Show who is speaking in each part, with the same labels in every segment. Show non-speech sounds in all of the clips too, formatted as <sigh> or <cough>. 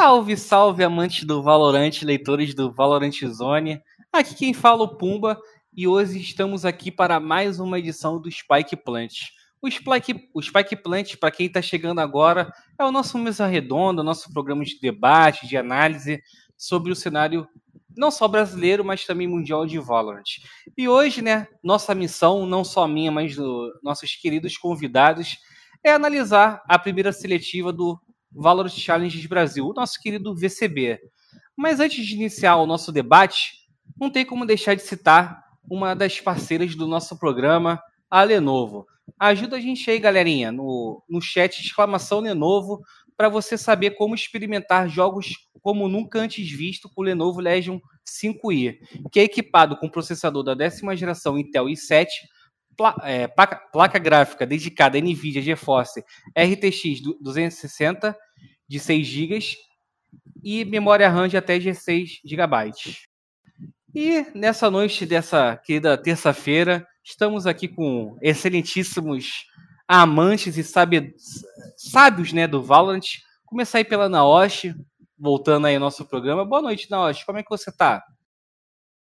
Speaker 1: Salve, salve, amantes do Valorant, leitores do Valorant Zone. Aqui quem fala é o Pumba e hoje estamos aqui para mais uma edição do Spike Plant. O Spike, o Spike Plant, para quem está chegando agora, é o nosso mesa redonda, nosso programa de debate, de análise sobre o cenário não só brasileiro, mas também mundial de Valorant. E hoje, né, nossa missão, não só minha, mas dos nossos queridos convidados, é analisar a primeira seletiva do Valorant Challenge Brasil, o nosso querido VCB. Mas antes de iniciar o nosso debate, não tem como deixar de citar uma das parceiras do nosso programa, a Lenovo. Ajuda a gente aí, galerinha, no, no chat exclamação Lenovo, para você saber como experimentar jogos como nunca antes visto com o Lenovo Legion 5i, que é equipado com processador da décima geração Intel i7, é, placa, placa, gráfica dedicada à NVIDIA GeForce RTX 260 de 6 GB e memória RAM de até 16 GB. E nessa noite dessa querida terça-feira, estamos aqui com excelentíssimos amantes e sábios né, do Valorant. Começar aí pela Naoshi, voltando aí ao nosso programa. Boa noite, Naoshi. Como é que você tá?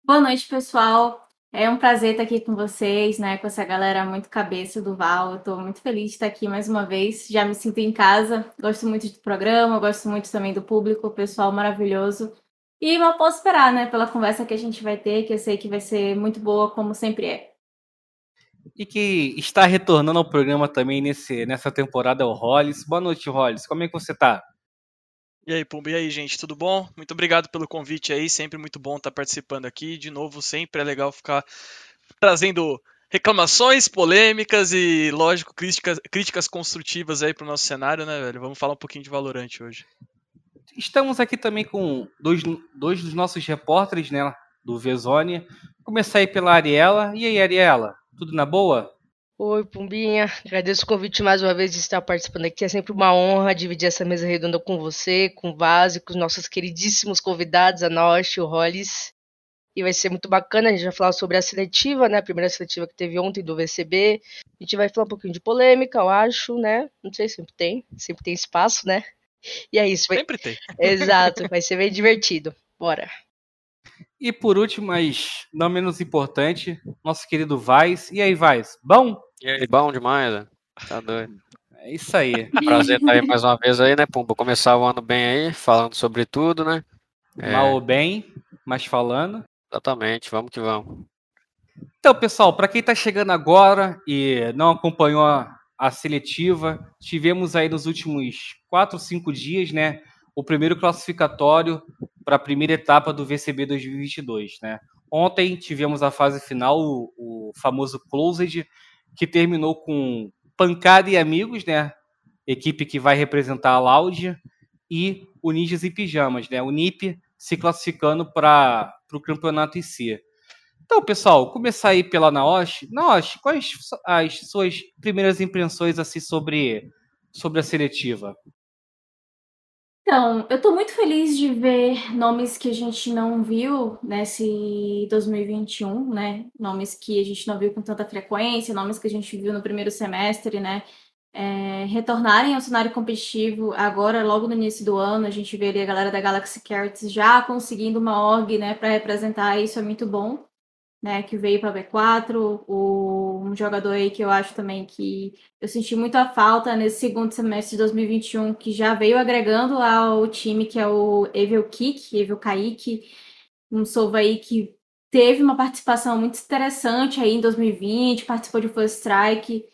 Speaker 2: Boa noite, pessoal. É um prazer estar aqui com vocês, né? Com essa galera muito cabeça do Val. Eu tô muito feliz de estar aqui mais uma vez. Já me sinto em casa. Gosto muito do programa, gosto muito também do público, o pessoal maravilhoso. E mal posso esperar, né? Pela conversa que a gente vai ter, que eu sei que vai ser muito boa, como sempre é.
Speaker 1: E que está retornando ao programa também nesse, nessa temporada é o Hollis. Boa noite, Hollis. Como é que você tá?
Speaker 3: E aí, Pumba, e aí, gente, tudo bom? Muito obrigado pelo convite aí, sempre muito bom estar participando aqui. De novo, sempre é legal ficar trazendo reclamações, polêmicas e, lógico, críticas, críticas construtivas aí pro nosso cenário, né, velho? Vamos falar um pouquinho de Valorante hoje.
Speaker 1: Estamos aqui também com dois, dois dos nossos repórteres, né, do Vezone. Começar aí pela Ariela. E aí, Ariela, tudo na boa?
Speaker 4: Oi, Pumbinha. Agradeço o convite mais uma vez de estar participando aqui. É sempre uma honra dividir essa mesa redonda com você, com o Vaz e com os nossos queridíssimos convidados, a Nosh e o Hollis. E vai ser muito bacana. A gente vai falar sobre a seletiva, né? A primeira seletiva que teve ontem do VCB. A gente vai falar um pouquinho de polêmica, eu acho, né? Não sei, sempre tem. Sempre tem espaço, né? E é isso.
Speaker 3: Vai... Sempre tem. <laughs>
Speaker 4: Exato. Vai ser bem divertido. Bora.
Speaker 1: E por último, mas não menos importante, nosso querido Vaz. E aí, Vaz? Bom?
Speaker 5: E aí, bom demais, né? Tá doido.
Speaker 1: É isso aí.
Speaker 5: Prazer estar aí mais uma vez aí, né, Pumba? Começar o ano bem aí, falando sobre tudo, né?
Speaker 1: É... Mal ou bem, mas falando.
Speaker 5: Exatamente, vamos que vamos.
Speaker 1: Então, pessoal, para quem está chegando agora e não acompanhou a, a, seletiva, tivemos aí nos últimos quatro, cinco dias, né, o primeiro classificatório para a primeira etapa do VCB 2022, né? Ontem tivemos a fase final, o, o famoso Closed, que terminou com Pancada e Amigos, né? Equipe que vai representar a Loud, e o Ninjas e Pijamas, né? O NIP se classificando para o campeonato em si. Então, pessoal, começar aí pela Naoshi. Naoshi, quais as suas primeiras impressões assim sobre, sobre a seletiva?
Speaker 2: Então, eu estou muito feliz de ver nomes que a gente não viu nesse 2021, né? Nomes que a gente não viu com tanta frequência, nomes que a gente viu no primeiro semestre, né? É, retornarem ao cenário competitivo agora, logo no início do ano, a gente vê ali a galera da Galaxy Carrots já conseguindo uma org, né, para representar isso é muito bom né, que veio para B4, o, um jogador aí que eu acho também que eu senti muita falta nesse segundo semestre de 2021, que já veio agregando ao time, que é o Evil Kick, Evil Kaique, um Sova aí que teve uma participação muito interessante aí em 2020, participou de First Strike.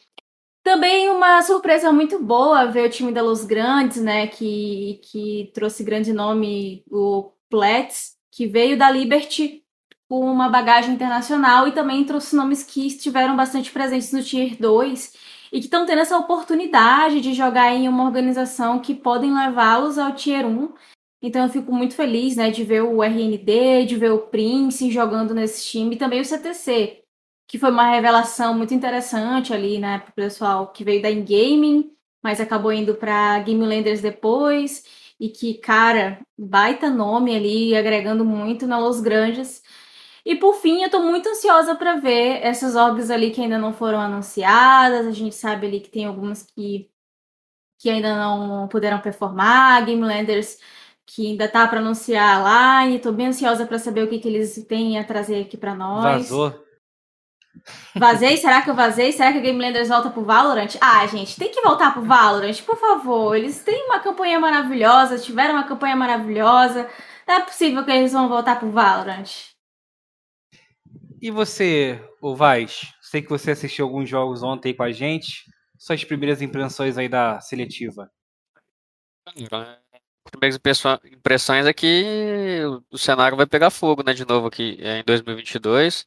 Speaker 2: Também uma surpresa muito boa ver o time da Los Grandes, né, que, que trouxe grande nome, o Plets, que veio da Liberty com uma bagagem internacional e também trouxe nomes que estiveram bastante presentes no Tier 2 e que estão tendo essa oportunidade de jogar em uma organização que podem levá-los ao Tier 1. Então eu fico muito feliz né, de ver o RND, de ver o Prince jogando nesse time e também o CTC, que foi uma revelação muito interessante ali, né, para o pessoal que veio da in-gaming, mas acabou indo para Game Landers depois e que, cara, baita nome ali, agregando muito na Los Grandes. E por fim, eu tô muito ansiosa para ver essas orgs ali que ainda não foram anunciadas. A gente sabe ali que tem algumas que, que ainda não puderam performar. Game Landers que ainda tá para anunciar lá e tô bem ansiosa para saber o que, que eles têm a trazer aqui para nós.
Speaker 1: Vazou.
Speaker 2: Vazei? Será que eu vazei? Será que a Game Landers volta pro Valorant? Ah, gente, tem que voltar pro Valorant, por favor. Eles têm uma campanha maravilhosa, tiveram uma campanha maravilhosa. Não é possível que eles vão voltar pro Valorant.
Speaker 1: E você, o Vaz? Sei que você assistiu alguns jogos ontem com a gente. Suas primeiras impressões aí da seletiva.
Speaker 5: Primeiras impressões é que o cenário vai pegar fogo, né, de novo aqui em 2022.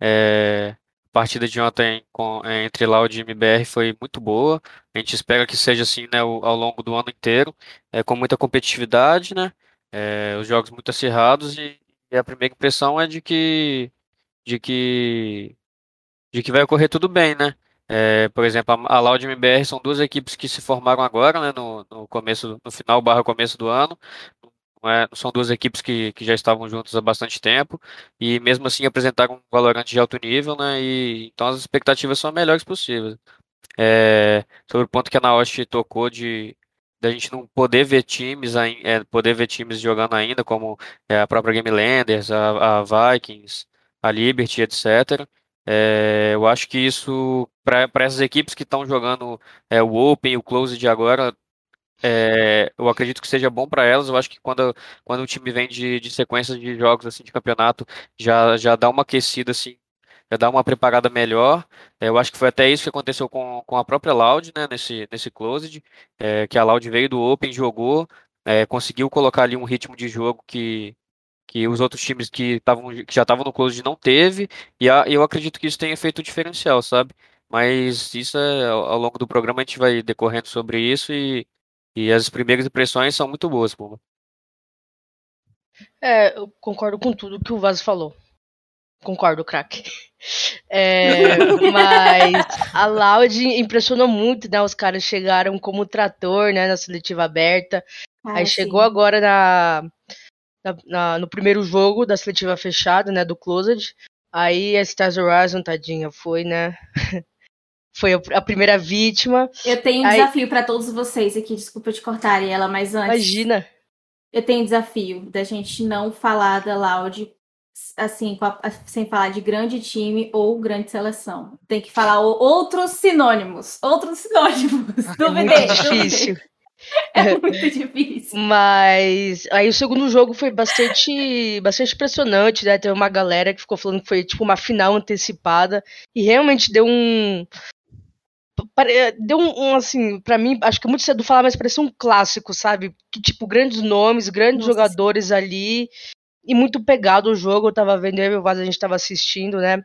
Speaker 5: É, a partida de ontem com, é, entre Loud e MBR foi muito boa. A gente espera que seja assim, né, ao, ao longo do ano inteiro, é, com muita competitividade, né, é, os jogos muito acirrados e, e, a primeira impressão é de que, de que, de que vai ocorrer tudo bem, né. É, por exemplo, a, a MBR são duas equipes que se formaram agora, né, no, no começo, no final barra começo do ano, é, são duas equipes que, que já estavam juntas há bastante tempo e mesmo assim apresentaram um Valorant de alto nível, né? E, então as expectativas são as melhores possíveis. É, sobre o ponto que a Naoshi tocou de da gente não poder ver times, é, poder ver times jogando ainda, como é, a própria Game Landers, a, a Vikings, a Liberty, etc. É, eu acho que isso, para essas equipes que estão jogando é, o Open e o Closed agora, é, eu acredito que seja bom para elas. Eu acho que quando, quando o time vem de, de sequências de jogos assim de campeonato, já, já dá uma aquecida assim, já dá uma preparada melhor. É, eu acho que foi até isso que aconteceu com, com a própria Loud, né, nesse, nesse Closed, é, que a Loud veio do Open, jogou, é, conseguiu colocar ali um ritmo de jogo que, que os outros times que, tavam, que já estavam no Closed não teve, e a, eu acredito que isso tenha feito o diferencial, sabe? Mas isso é, ao longo do programa a gente vai decorrendo sobre isso e e as primeiras impressões são muito boas, Puma.
Speaker 4: É, eu concordo com tudo que o Vaz falou. Concordo, craque. É, mas a Loud impressionou muito, né? Os caras chegaram como trator, né? Na seletiva aberta. Ah, Aí sim. chegou agora na, na, na, no primeiro jogo da seletiva fechada, né? Do Closed. Aí a Stars Horizon, tadinha, foi, né? <laughs> foi a primeira vítima.
Speaker 2: Eu tenho um Aí... desafio para todos vocês aqui, desculpa te cortar, ela, mas antes.
Speaker 4: Imagina.
Speaker 2: Eu tenho um desafio da gente não falar da Loud assim, a, sem falar de grande time ou grande seleção. Tem que falar outros sinônimos. Outros sinônimos. <laughs>
Speaker 4: É muito difícil.
Speaker 2: É <laughs> muito difícil.
Speaker 4: Mas aí o segundo jogo foi bastante, bastante impressionante, né? Teve uma galera que ficou falando que foi tipo uma final antecipada e realmente deu um deu um, um, assim, para mim, acho que é muito cedo falar, mas parecia um clássico, sabe? Que tipo, grandes nomes, grandes Nossa. jogadores ali e muito pegado o jogo, eu tava vendo, eu e o Vaz, a gente tava assistindo, né?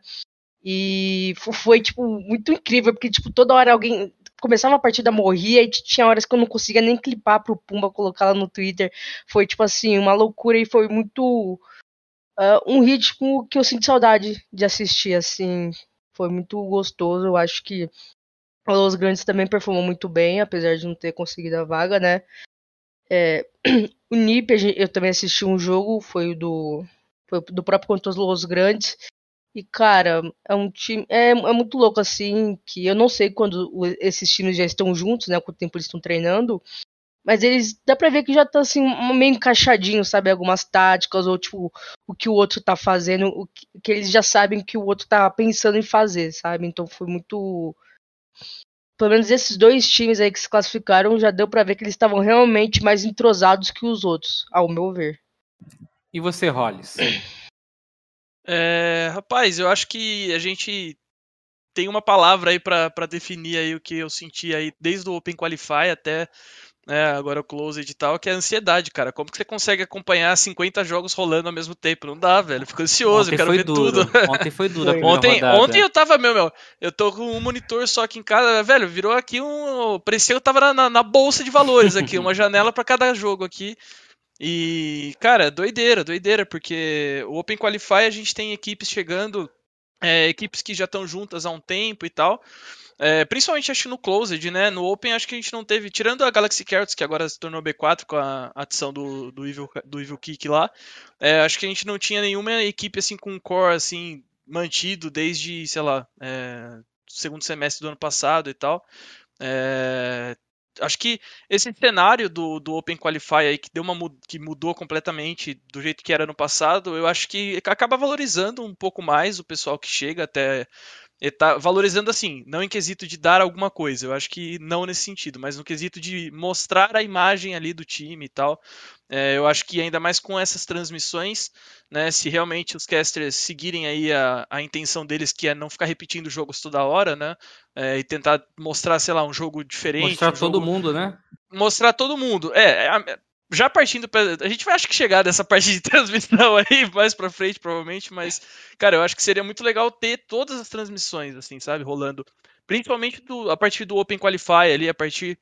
Speaker 4: E foi, tipo, muito incrível, porque, tipo, toda hora alguém começava uma partida, morria, e tinha horas que eu não conseguia nem clipar pro Pumba, colocar lá no Twitter. Foi, tipo assim, uma loucura e foi muito. Uh, um ritmo que eu sinto saudade de assistir, assim. Foi muito gostoso, eu acho que os Grandes também performou muito bem, apesar de não ter conseguido a vaga, né? É, <clears throat> o NIP, eu também assisti um jogo, foi do, foi do próprio contra os Los Grandes. E, cara, é um time. É, é muito louco, assim, que eu não sei quando esses times já estão juntos, né? Quanto tempo eles estão treinando. Mas eles. Dá pra ver que já tá assim, meio encaixadinho, sabe? Algumas táticas, ou tipo, o que o outro tá fazendo, o que, que eles já sabem que o outro tá pensando em fazer, sabe? Então foi muito pelo menos esses dois times aí que se classificaram já deu para ver que eles estavam realmente mais entrosados que os outros, ao meu ver.
Speaker 1: E você, Hollis? <clears throat>
Speaker 3: É, rapaz, eu acho que a gente tem uma palavra aí para definir aí o que eu senti aí desde o Open Qualify até né, agora o Closed e tal, que é a ansiedade, cara. Como que você consegue acompanhar 50 jogos rolando ao mesmo tempo? Não dá, velho. Fico ansioso, ontem eu quero ver
Speaker 1: duro.
Speaker 3: tudo. <laughs>
Speaker 1: Ontem foi duro.
Speaker 3: Ontem, ontem eu tava, meu, meu, eu tô com um monitor só aqui em casa, velho, virou aqui um. Parecia que eu tava na, na bolsa de valores aqui, uma <laughs> janela para cada jogo aqui. E, cara, doideira, doideira, porque o Open Qualify a gente tem equipes chegando, é, equipes que já estão juntas há um tempo e tal. É, principalmente acho no Closed, né? No Open acho que a gente não teve, tirando a Galaxy Carrots, que agora se tornou B4 com a adição do, do, Evil, do Evil Kick lá, é, acho que a gente não tinha nenhuma equipe assim com core assim mantido desde, sei lá, é, segundo semestre do ano passado e tal. É, acho que esse cenário do, do Open Qualify aí que deu uma que mudou completamente do jeito que era no passado, eu acho que acaba valorizando um pouco mais o pessoal que chega até tá valorizando assim, não em quesito de dar alguma coisa, eu acho que não nesse sentido, mas no quesito de mostrar a imagem ali do time e tal. É, eu acho que ainda mais com essas transmissões, né, se realmente os casters seguirem aí a, a intenção deles, que é não ficar repetindo jogos toda hora, né, é, e tentar mostrar, sei lá, um jogo diferente.
Speaker 1: Mostrar
Speaker 3: um
Speaker 1: todo
Speaker 3: jogo...
Speaker 1: mundo, né?
Speaker 3: Mostrar todo mundo. É, é já partindo para a gente vai acho que chegar dessa parte de <laughs> transmissão aí mais para frente provavelmente, mas cara, eu acho que seria muito legal ter todas as transmissões assim, sabe, rolando, principalmente do, a partir do Open Qualify ali, a partir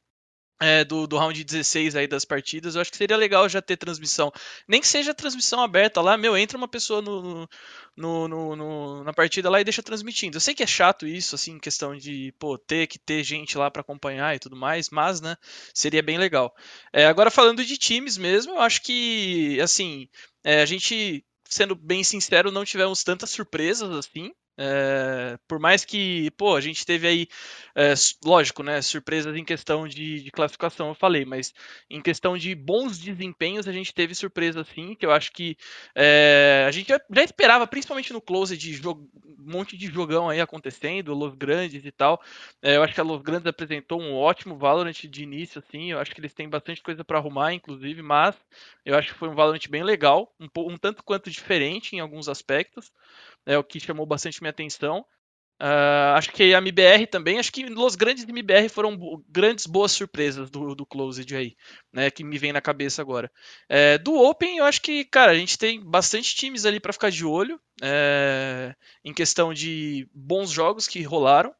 Speaker 3: é, do, do round 16 aí das partidas, eu acho que seria legal já ter transmissão. Nem que seja transmissão aberta lá, meu, entra uma pessoa no, no, no, no, na partida lá e deixa transmitindo. Eu sei que é chato isso, assim, questão de, pô, ter que ter gente lá para acompanhar e tudo mais, mas, né, seria bem legal. É, agora falando de times mesmo, eu acho que, assim, é, a gente, sendo bem sincero, não tivemos tantas surpresas assim. É, por mais que, pô, a gente teve aí, é, lógico, né, surpresas em questão de, de, classificação, eu falei, mas em questão de bons desempenhos, a gente teve surpresa sim, que eu acho que é, a gente já, esperava, principalmente no close, de um monte de jogão aí acontecendo, Los Grandes e tal. eu acho que a Los Grandes apresentou um ótimo Valorant de início, assim, eu acho que eles têm bastante coisa para arrumar, inclusive, mas eu acho que foi um Valorant bem legal, um, um tanto quanto diferente em alguns aspectos é o que chamou bastante minha atenção. Uh, acho que a MBR também, acho que Los Grandes e MBR foram grandes boas surpresas do, do Closed aí, né, que me vem na cabeça agora. É, do Open, eu acho que, cara, a gente tem bastante times ali para ficar de olho, é, em questão de bons jogos que rolaram.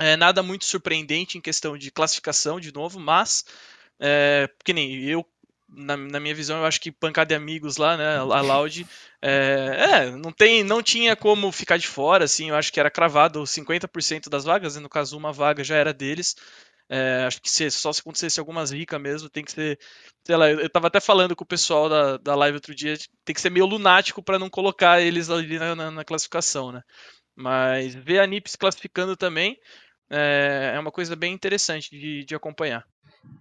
Speaker 3: É, nada muito surpreendente em questão de classificação, de novo, mas, é, que nem eu na, na, minha visão, eu acho que pancada de amigos lá, né, a Loud, é, é, não tem, não tinha como ficar de fora, assim, eu acho que era cravado 50% das vagas, né, no caso uma vaga já era deles, é, acho que se, só se acontecesse algumas ricas mesmo, tem que ser, sei lá, eu tava até falando com o pessoal da, da live outro dia, tem que ser meio lunático para não colocar eles ali na, na, na, classificação, né, mas ver a NIP se classificando também é, é uma coisa bem interessante de, de acompanhar.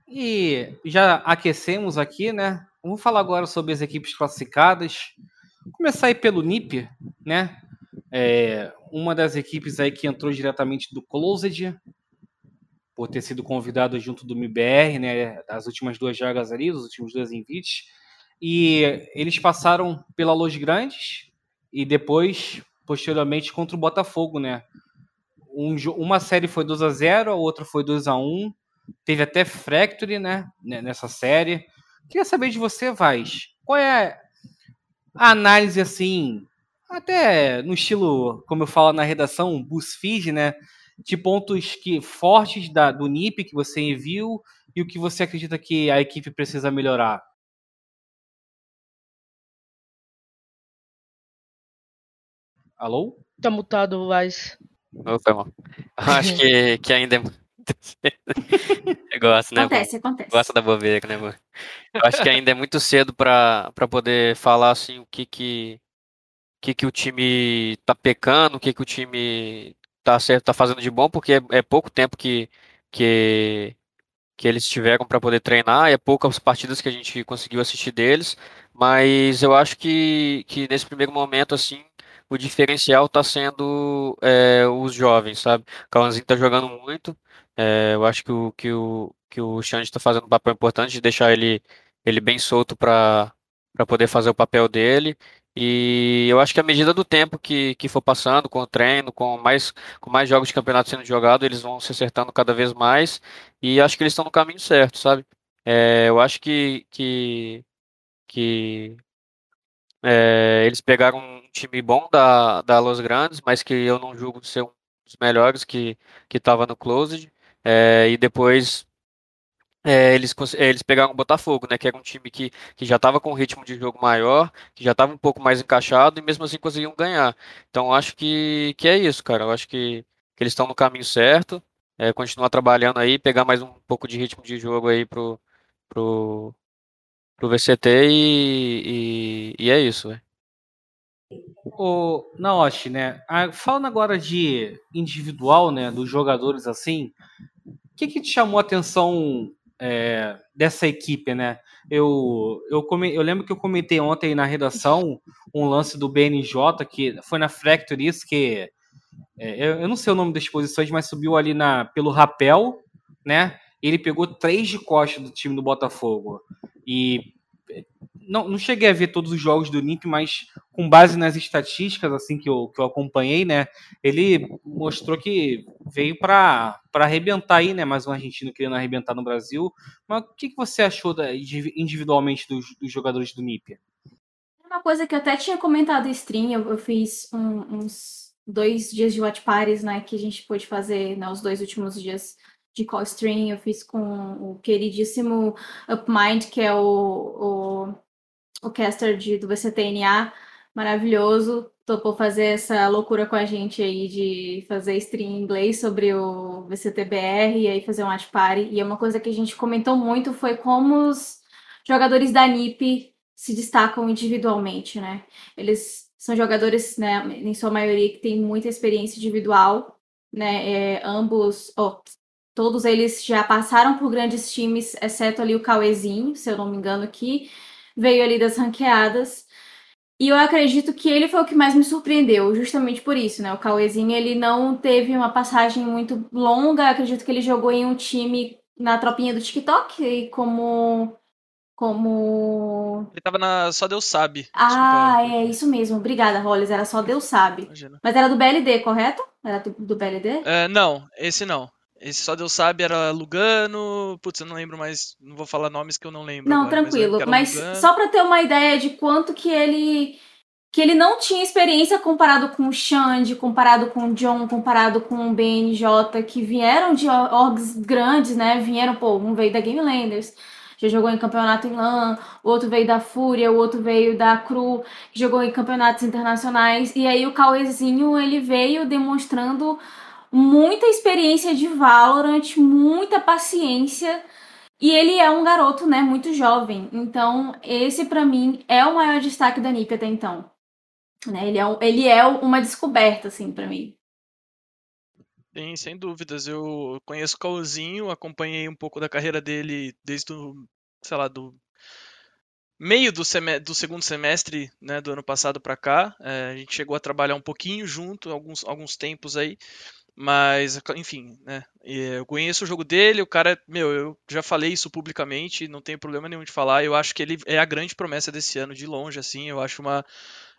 Speaker 1: E já aquecemos aqui, né? Vamos falar agora sobre as equipes classificadas. Vou começar aí pelo NIP, né? É uma das equipes aí que entrou diretamente do Closed, por ter sido convidado junto do MBR, né? Das últimas duas jogas ali, os últimos dois invites. E eles passaram pela Los Grandes e depois, posteriormente, contra o Botafogo, né? Um, uma série foi 2 a 0 a outra foi 2 a 1 Teve até Fracture, né? Nessa série. Queria saber de você, Vaz. Qual é a análise, assim, até no estilo, como eu falo na redação, BuzzFeed, né? De pontos que fortes da, do NIP que você viu e o que você acredita que a equipe precisa melhorar. Alô?
Speaker 4: Tá mutado, Vaz.
Speaker 5: Opa, Acho que, que ainda é <laughs> Eu gosto, né?
Speaker 2: Acontece, acontece.
Speaker 5: Gosta da bobeira, né, amor? Eu acho que ainda é muito cedo para poder falar assim o que que, que que o time tá pecando, o que que o time tá certo, tá fazendo de bom, porque é, é pouco tempo que, que que eles tiveram para poder treinar, é poucas partidas que a gente conseguiu assistir deles, mas eu acho que, que nesse primeiro momento assim o diferencial está sendo é, os jovens, sabe? O Cauãzinho está jogando muito, é, eu acho que o, que o, que o Xande está fazendo um papel importante de deixar ele, ele bem solto para poder fazer o papel dele. E eu acho que à medida do tempo que, que for passando, com o treino, com mais, com mais jogos de campeonato sendo jogado, eles vão se acertando cada vez mais. E acho que eles estão no caminho certo, sabe? É, eu acho que, que, que é, eles pegaram um time bom da, da Los Grandes, mas que eu não julgo ser um dos melhores que estava no Closed. É, e depois é, eles, eles pegaram o Botafogo, né? Que era um time que, que já estava com um ritmo de jogo maior, que já estava um pouco mais encaixado e mesmo assim conseguiam ganhar. Então acho que, que é isso, cara. Eu acho que, que eles estão no caminho certo. É, continuar trabalhando aí, pegar mais um pouco de ritmo de jogo aí pro, pro, pro VCT e, e, e é isso, velho.
Speaker 1: O Naoshi, né? Falando agora de individual, né, dos jogadores assim, o que, que te chamou a atenção é, dessa equipe, né? Eu, eu, come, eu lembro que eu comentei ontem na redação um lance do BNJ, que foi na Fracture isso, que é, eu, eu, não sei o nome das posições, mas subiu ali na, pelo rapel, né? Ele pegou três de costa do time do Botafogo. E não, não cheguei a ver todos os jogos do NIP, mas com base nas estatísticas assim que eu, que eu acompanhei, né, ele mostrou que veio para arrebentar aí, né, mais um argentino querendo arrebentar no Brasil. Mas o que, que você achou da, individualmente dos, dos jogadores do NIP?
Speaker 2: Uma coisa que eu até tinha comentado em stream, eu, eu fiz um, uns dois dias de watch parties, né, que a gente pôde fazer, né, os dois últimos dias de call stream, eu fiz com o queridíssimo UpMind, que é o, o, o caster de, do VCTNA, maravilhoso, topou fazer essa loucura com a gente aí de fazer stream em inglês sobre o VCTBR e aí fazer um watch party. E é uma coisa que a gente comentou muito foi como os jogadores da NiP se destacam individualmente, né? Eles são jogadores, né, em sua maioria, que têm muita experiência individual, né? É, ambos, oh, Todos eles já passaram por grandes times, exceto ali o Cauezinho, se eu não me engano, que veio ali das ranqueadas. E eu acredito que ele foi o que mais me surpreendeu, justamente por isso, né? O Cauezinho, ele não teve uma passagem muito longa, acredito que ele jogou em um time na tropinha do TikTok, e como como.
Speaker 3: Ele tava na Só Deus Sabe.
Speaker 2: Ah, Desculpa. é isso mesmo. Obrigada, Rollins. Era Só Deus Sabe. Imagina. Mas era do BLD, correto? Era do, do BLD?
Speaker 3: É, não, esse não. Esse só Deus sabe era Lugano. Putz, eu não lembro mais. Não vou falar nomes que eu não lembro.
Speaker 2: Não, agora, tranquilo. Mas, mas só para ter uma ideia de quanto que ele. Que ele não tinha experiência comparado com o Xande, comparado com o John, comparado com o BNJ, que vieram de orgs grandes, né? Vieram, pô, um veio da Game Landers, já jogou em campeonato em LAN, o outro veio da Fúria, o outro veio da Cru, que jogou em campeonatos internacionais. E aí o Cauêzinho, ele veio demonstrando muita experiência de Valorant, muita paciência. E ele é um garoto, né, muito jovem. Então, esse para mim é o maior destaque da NiP até então. Né? Ele, é, ele é uma descoberta, assim, para mim.
Speaker 3: Sim, sem dúvidas. Eu conheço o Cauzinho, acompanhei um pouco da carreira dele desde o, sei lá, do meio do, do segundo semestre né, do ano passado para cá. É, a gente chegou a trabalhar um pouquinho junto, alguns, alguns tempos aí. Mas, enfim, né? Eu conheço o jogo dele, o cara, meu, eu já falei isso publicamente, não tenho problema nenhum de falar. Eu acho que ele é a grande promessa desse ano, de longe, assim. Eu acho uma,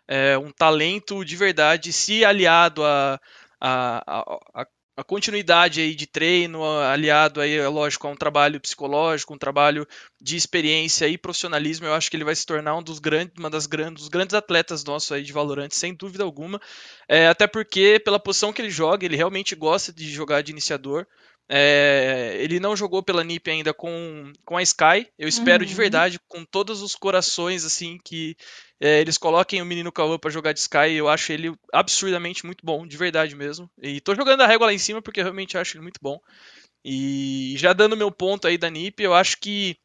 Speaker 3: é, um talento de verdade, se aliado a, a, a, a a continuidade aí de treino, aliado aí, é lógico, a um trabalho psicológico, um trabalho de experiência e profissionalismo, eu acho que ele vai se tornar um dos grandes, uma das grandes, dos grandes atletas nossos aí de Valorant, sem dúvida alguma. É, até porque, pela posição que ele joga, ele realmente gosta de jogar de iniciador. É, ele não jogou pela NiP ainda com, com a Sky. Eu espero uhum. de verdade, com todos os corações, assim, que é, eles coloquem o menino Cauã para jogar de Sky. Eu acho ele absurdamente muito bom, de verdade mesmo. E tô jogando a régua lá em cima porque eu realmente acho ele muito bom. E já dando meu ponto aí da NiP, eu acho que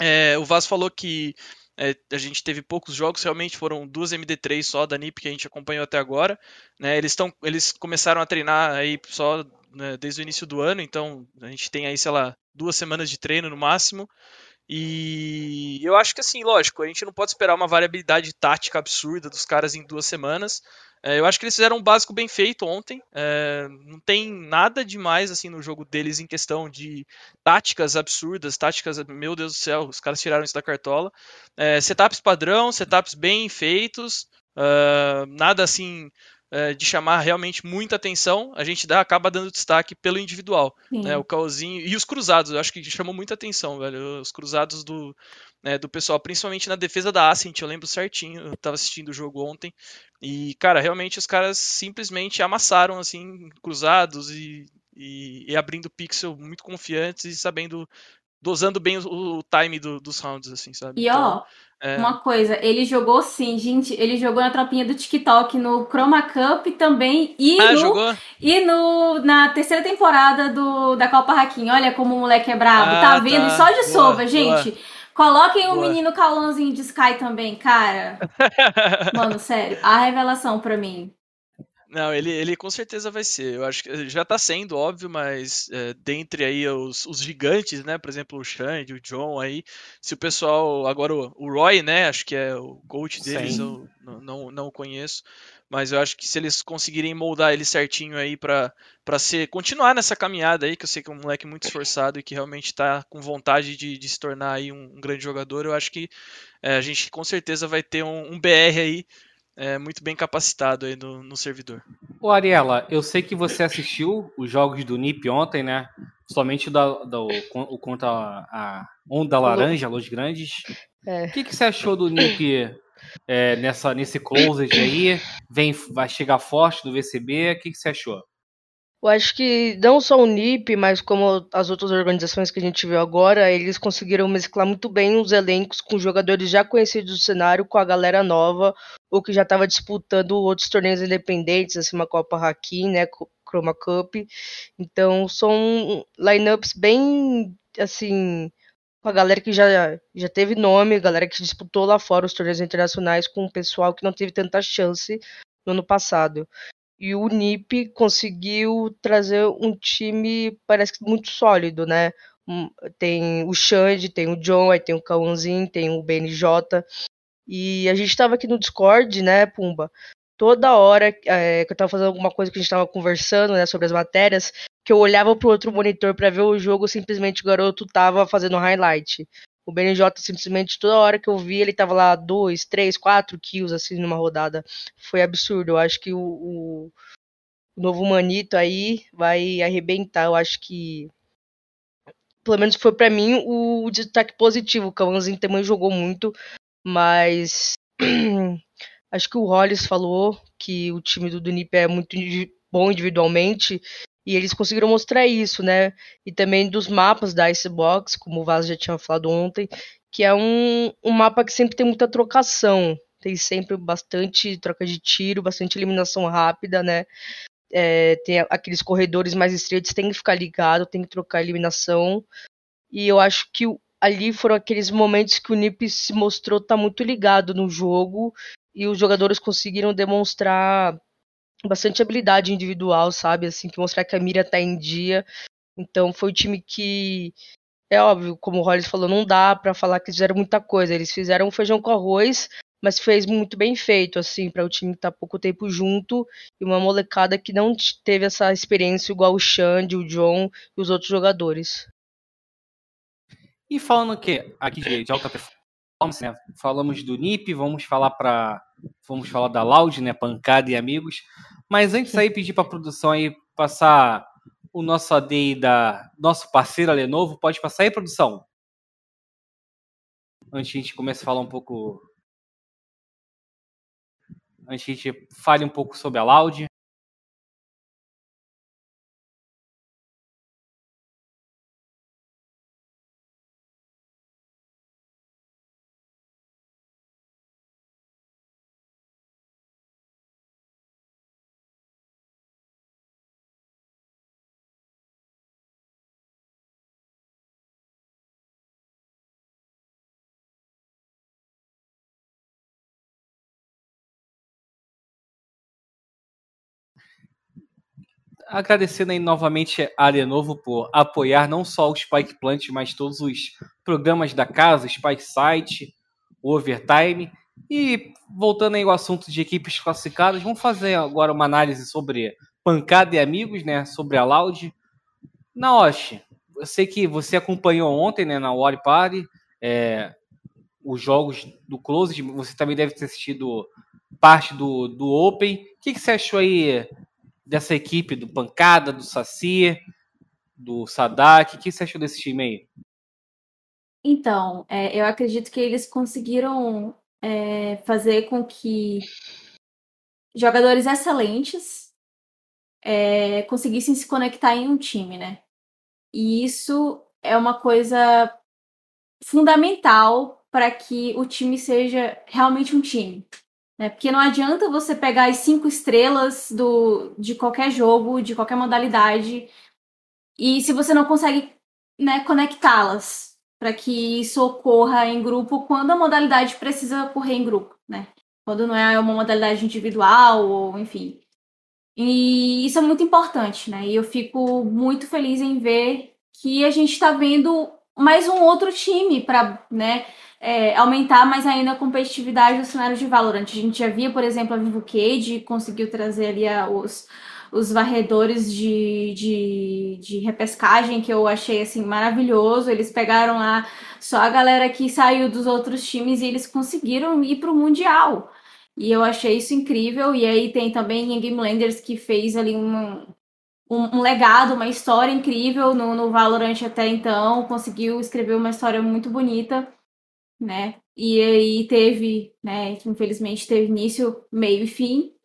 Speaker 3: é, o Vaz falou que é, a gente teve poucos jogos, realmente foram duas MD3 só da NiP que a gente acompanhou até agora. Né? Eles, tão, eles começaram a treinar aí só né, desde o início do ano, então a gente tem aí, sei lá, duas semanas de treino no máximo. E eu acho que assim, lógico, a gente não pode esperar uma variabilidade tática absurda dos caras em duas semanas. É, eu acho que eles fizeram um básico bem feito ontem. É, não tem nada demais assim no jogo deles em questão de táticas absurdas, táticas, meu Deus do céu, os caras tiraram isso da cartola. É, setups padrão, setups bem feitos, uh, nada assim é, de chamar realmente muita atenção, a gente dá, acaba dando destaque pelo individual. Né, o Calzinho e os cruzados, eu acho que chamou muita atenção, velho. Os cruzados do, né, do pessoal, principalmente na defesa da Ascent, eu lembro certinho, eu tava assistindo o jogo ontem. E, cara, realmente os caras simplesmente amassaram, assim, cruzados e, e, e abrindo pixel muito confiantes e sabendo dosando bem o, o time do, dos rounds, assim, sabe?
Speaker 2: E então, ó, é... uma coisa, ele jogou sim, gente, ele jogou na tropinha do TikTok no Chroma Cup também e ah, no jogou? e no na terceira temporada do da Copa Hakim. Olha como o moleque é brabo, tá ah, tá vendo? Só de sova, gente. Boa. Coloquem o menino Cauãozinho de Sky também, cara. <laughs> Mano, sério, a revelação pra mim.
Speaker 3: Não, ele, ele com certeza vai ser. Eu acho que já tá sendo, óbvio, mas é, dentre aí os, os gigantes, né? Por exemplo, o Xande, o John aí. Se o pessoal. Agora o, o Roy, né? Acho que é o coach deles,
Speaker 1: Sim.
Speaker 3: eu não, não, não o conheço. Mas eu acho que se eles conseguirem moldar ele certinho aí pra, pra ser. continuar nessa caminhada aí, que eu sei que é um moleque muito esforçado e que realmente tá com vontade de, de se tornar aí um, um grande jogador, eu acho que é, a gente com certeza vai ter um, um BR aí é, muito bem capacitado aí no, no servidor.
Speaker 1: Ô Ariela, eu sei que você assistiu os jogos do NIP ontem, né? Somente da, da, o, o contra a Onda Laranja, Los Grandes.
Speaker 4: É.
Speaker 1: O que, que você achou do NIP é, nessa, nesse closet aí? Vem, vai chegar forte do VCB? O que, que você achou?
Speaker 4: Eu acho que não só o NIP, mas como as outras organizações que a gente viu agora, eles conseguiram mesclar muito bem os elencos com jogadores já conhecidos do cenário com a galera nova, ou que já estava disputando outros torneios independentes, assim, uma Copa Haki, né, Chroma Cup. Então, são lineups bem, assim, com a galera que já, já teve nome, galera que disputou lá fora os torneios internacionais com o pessoal que não teve tanta chance no ano passado. E o NIP conseguiu trazer um time, parece que muito sólido, né? Tem o Xande, tem o John, aí tem o Cauãzinho, tem o BNJ. E a gente estava aqui no Discord, né, Pumba? Toda hora é, que eu estava fazendo alguma coisa que a gente estava conversando, né, sobre as matérias, que eu olhava pro outro monitor para ver o jogo, simplesmente o garoto tava fazendo highlight. O BNJ simplesmente toda hora que eu vi ele tava lá dois, três, quatro kills assim numa rodada. Foi absurdo. Eu acho que o, o, novo Manito aí vai arrebentar. Eu acho que pelo menos foi para mim o destaque positivo. O Kawanzin também jogou muito, mas <clears throat> acho que o Hollis falou que o time do Dunip é muito bom individualmente e eles conseguiram mostrar isso, né? E também dos mapas da Icebox, como o Vaz já tinha falado ontem, que é um, um mapa que sempre tem muita trocação. Tem sempre bastante troca de tiro, bastante eliminação rápida, né? É, tem aqueles corredores mais estreitos, tem que ficar ligado, tem que trocar eliminação. E eu acho que ali foram aqueles momentos que o NiP se mostrou estar tá muito ligado no jogo e os jogadores conseguiram demonstrar bastante habilidade individual, sabe? Assim, que mostrar que a mira tá em dia. Então foi um time que é óbvio, como o Hollis falou, não dá para falar que fizeram muita coisa. Eles fizeram feijão com arroz, mas fez muito bem feito, assim, para o time estar tá pouco tempo junto e uma molecada que não teve essa experiência igual o Xande, o John e os outros jogadores.
Speaker 1: E falando que aqui de alta né? Falamos do NIP, vamos falar para vamos falar da Loud, né? Pancada e amigos. Mas antes aí, pedir para a produção aí passar o nosso AD da nosso parceiro Lenovo. Pode passar aí, produção? Antes a gente começa a falar um pouco. Antes a gente fale um pouco sobre a Loud. Agradecendo aí novamente a Lenovo por apoiar não só o Spike Plant, mas todos os programas da casa, Spike Site, Overtime. E voltando aí ao assunto de equipes classificadas, vamos fazer agora uma análise sobre pancada e amigos, né? Sobre a Loud. Naoshi, eu sei que você acompanhou ontem, né, na Wall Party, é, os jogos do Close, você também deve ter assistido parte do, do Open. O que, que você achou aí dessa equipe do Pancada, do Saci, do Sadak? O que você achou desse time aí?
Speaker 2: Então, é, eu acredito que eles conseguiram é, fazer com que jogadores excelentes é, conseguissem se conectar em um time, né? E isso é uma coisa fundamental para que o time seja realmente um time. Né? Porque não adianta você pegar as cinco estrelas do, de qualquer jogo, de qualquer modalidade, e se você não consegue né, conectá-las para que isso ocorra em grupo quando a modalidade precisa ocorrer em grupo, né? Quando não é uma modalidade individual ou enfim. E isso é muito importante, né? E eu fico muito feliz em ver que a gente está vendo mais um outro time para, né, é, aumentar mais ainda a competitividade do cenário de Valorant. A gente já via, por exemplo, a Vivo Cage conseguiu trazer ali a, os, os varredores de, de, de repescagem, que eu achei assim maravilhoso. Eles pegaram lá só a galera que saiu dos outros times e eles conseguiram ir para o Mundial. E eu achei isso incrível. E aí tem também em Game Landers que fez ali um, um, um, legado, uma história incrível no, no Valorant até então. Conseguiu escrever uma história muito bonita, né? E aí teve, né? Infelizmente teve início, meio e fim.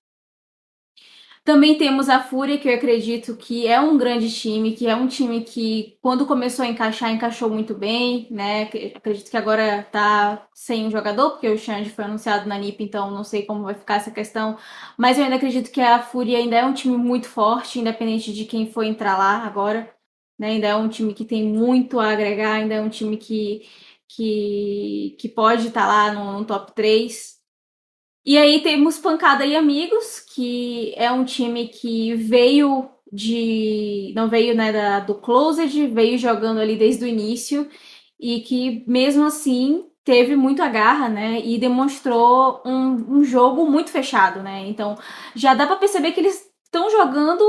Speaker 2: Também temos a Fúria, que eu acredito que é um grande time, que é um time que, quando começou a encaixar, encaixou muito bem, né? Acredito que agora tá sem um jogador, porque o Xande foi anunciado na NIP, então não sei como vai ficar essa questão. Mas eu ainda acredito que a Fúria ainda é um time muito forte, independente de quem for entrar lá agora. Né? Ainda é um time que tem muito a agregar, ainda é um time que, que, que pode estar tá lá no, no top 3. E aí temos Pancada e Amigos, que é um time que veio de. não veio né, da, do Closed, veio jogando ali desde o início e que mesmo assim teve muito agarra, né? E demonstrou um, um jogo muito fechado, né? Então já dá para perceber que eles estão jogando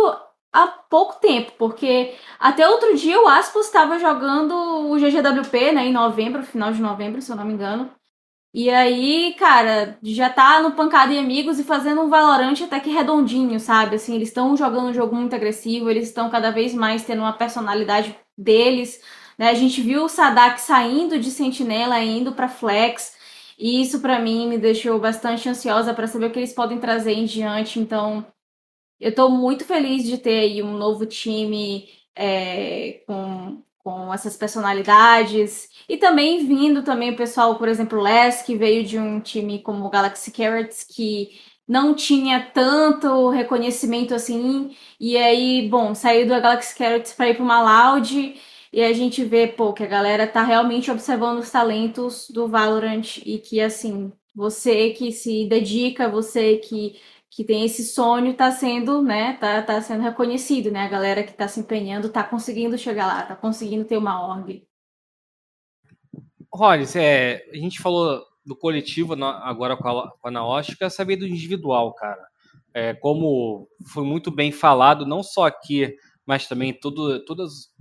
Speaker 2: há pouco tempo, porque até outro dia o Aspas estava jogando o GGWP, né, em novembro, final de novembro, se eu não me engano. E aí, cara, já tá no Pancada e Amigos e fazendo um Valorante até que redondinho, sabe? Assim, eles estão jogando um jogo muito agressivo, eles estão cada vez mais tendo uma personalidade deles, né? A gente viu o Sadak saindo de Sentinela, indo para Flex, e isso para mim me deixou bastante ansiosa para saber o que eles podem trazer em diante. Então, eu tô muito feliz de ter aí um novo time é, com com essas personalidades. E também vindo também o pessoal, por exemplo, Les, que veio de um time como o Galaxy Carrots, que não tinha tanto reconhecimento assim. E aí, bom, saiu do Galaxy Carrots para ir para uma Loud. E a gente vê, pô, que a galera tá realmente observando os talentos do Valorant e que, assim, você que se dedica, você que que tem esse sonho está sendo, né, tá, tá sendo reconhecido, né? A galera que está se empenhando está conseguindo chegar lá, está conseguindo ter uma org.
Speaker 1: Rollins, é, a gente falou do coletivo agora com a, com a saber do individual, cara. É, como foi muito bem falado, não só aqui, mas também todas,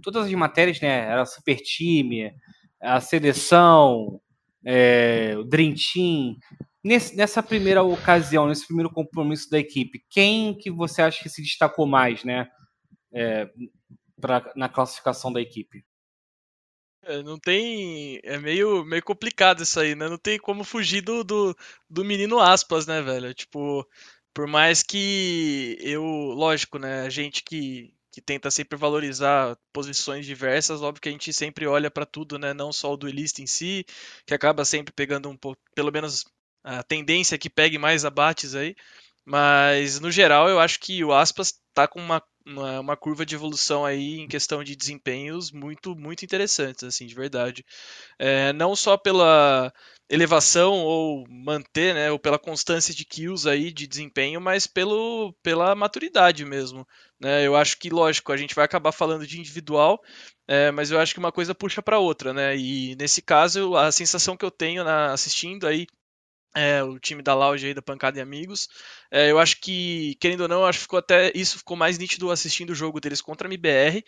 Speaker 1: todas as matérias, né? Era super time, a seleção, é, o Dream Team, Nesse, nessa primeira ocasião, nesse primeiro compromisso da equipe, quem que você acha que se destacou mais, né, é, pra, na classificação da equipe?
Speaker 3: É, não tem. É meio, meio complicado isso aí, né? Não tem como fugir do, do, do menino aspas, né, velho? Tipo, por mais que eu. Lógico, né? A gente que, que tenta sempre valorizar posições diversas, óbvio que a gente sempre olha para tudo, né? Não só o duelista em si, que acaba sempre pegando um pouco, pelo menos a tendência é que pegue mais abates aí. Mas no geral eu acho que o Aspas está com uma, uma, uma, curva de evolução aí em questão de desempenhos muito muito interessantes, assim, de verdade. É, não só pela elevação ou manter, né, ou pela constância de kills aí de desempenho, mas pelo, pela maturidade mesmo. Né? Eu acho que, lógico, a gente vai acabar falando de individual, é, mas eu acho que uma coisa puxa para outra, né? E nesse caso, a sensação que eu tenho na, assistindo aí é, o time da Loud aí da Pancada e Amigos. É, eu acho que, querendo ou não, acho que ficou até isso ficou mais nítido assistindo o jogo deles contra a MBR,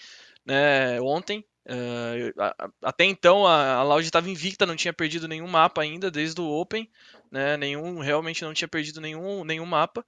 Speaker 3: né, ontem. É, até então a, a Loud estava invicta, não tinha perdido nenhum mapa ainda desde o Open, né, nenhum realmente não tinha perdido nenhum, nenhum mapa.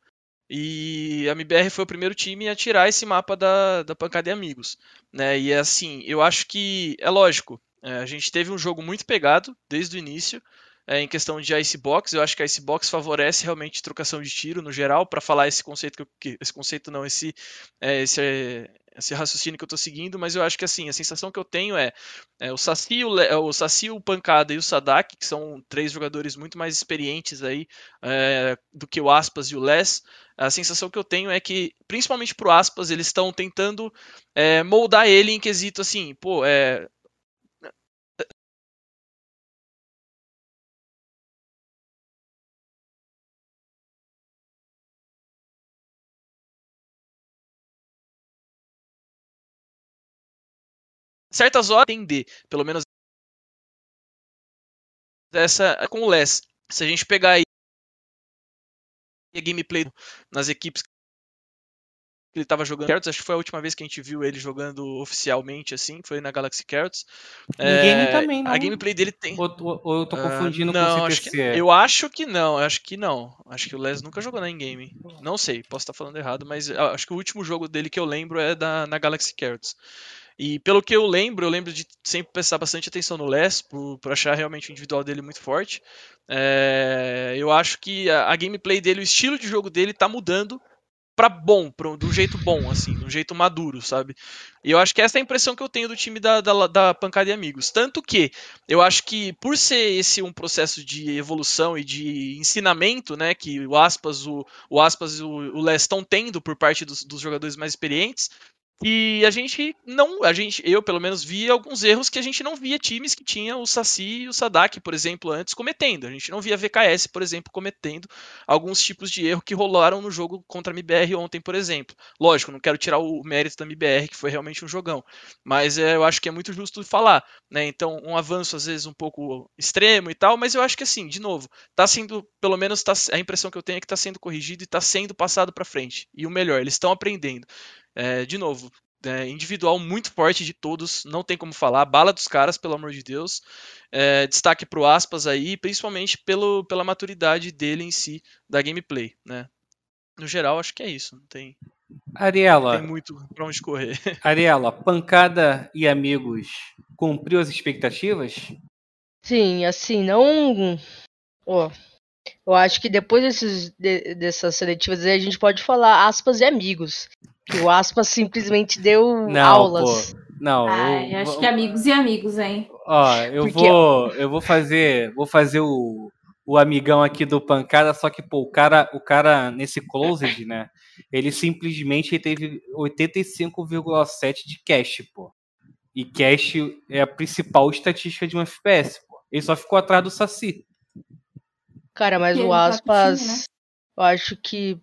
Speaker 3: E a MBR foi o primeiro time a tirar esse mapa da, da Pancada e Amigos, né? E assim, eu acho que é lógico. É, a gente teve um jogo muito pegado desde o início é, em questão de Icebox. Eu acho que a Icebox favorece realmente trocação de tiro no geral, para falar esse conceito que, eu, esse conceito não, esse, é, esse, é, esse raciocínio que eu estou seguindo, mas eu acho que assim, a sensação que eu tenho é, é o Saci, o, Le, o Saci, o Pancada e o Sadak, que são três jogadores muito mais experientes aí é, do que o Aspas e o Les. A sensação que eu tenho é que, principalmente pro Aspas, eles estão tentando é, moldar ele em quesito assim, pô, é, certas horas entender, pelo menos essa com o Les. Se a gente pegar aí a gameplay nas equipes que ele estava jogando Carrots, acho que foi a última vez que a gente viu ele jogando oficialmente, assim, foi na Galaxy Carrots.
Speaker 1: Em é, game também, não.
Speaker 3: A gameplay dele tem.
Speaker 1: Ou, ou, ou eu tô ah, confundindo uh, não, com o
Speaker 3: CPC? Acho que, eu acho que não, acho que não. Acho que o Les nunca jogou na in-game. Não sei, posso estar falando errado, mas acho que o último jogo dele que eu lembro é da, na Galaxy Carrots. E pelo que eu lembro, eu lembro de sempre prestar bastante atenção no Les, por achar realmente o individual dele muito forte. É, eu acho que a, a, gameplay dele, o estilo de jogo dele tá mudando para bom, pra, de um jeito bom, assim, de um jeito maduro, sabe? E eu acho que essa é a impressão que eu tenho do time da, da, da Pancada e Amigos. Tanto que eu acho que por ser esse um processo de evolução e de ensinamento, né, que o Aspas, o, o Aspas e o, o Les estão tendo por parte dos, dos jogadores mais experientes, e a gente não, a gente, eu pelo menos vi alguns erros que a gente não via times que tinham o Saci e o Sadak, por exemplo, antes cometendo. A gente não via VKS, por exemplo, cometendo alguns tipos de erro que rolaram no jogo contra a MBR ontem, por exemplo. Lógico, não quero tirar o mérito da MBR, que foi realmente um jogão, mas é, eu acho que é muito justo falar, né? Então, um avanço às vezes um pouco extremo e tal, mas eu acho que assim, de novo, tá sendo, pelo menos tá, a impressão que eu tenho é que tá sendo corrigido e tá sendo passado para frente. E o melhor, eles estão aprendendo. É, de novo, é, individual muito forte de todos, não tem como falar. Bala dos caras, pelo amor de Deus. É, destaque pro Aspas aí, principalmente pelo, pela maturidade dele em si, da gameplay, né? No geral, acho que é isso. Não tem,
Speaker 1: Ariela,
Speaker 3: não tem muito pra onde correr. <laughs>
Speaker 1: Ariela, pancada e amigos cumpriu as expectativas?
Speaker 4: Sim, assim, não. Oh, eu acho que depois desses, de, dessas seletivas a gente pode falar aspas e amigos. Que o aspas simplesmente deu não, aulas.
Speaker 1: Pô, não,
Speaker 2: Ai, eu, acho que amigos e amigos, hein?
Speaker 1: Ó, eu Porque... vou, eu vou fazer, vou fazer o, o amigão aqui do pancada, só que pô, o cara, o cara nesse closed, né? Ele simplesmente teve 85,7 de cash, pô. E cash é a principal estatística de um FPS, pô. Ele só ficou atrás do Saci.
Speaker 4: Cara, mas o tá aspas, né? eu acho que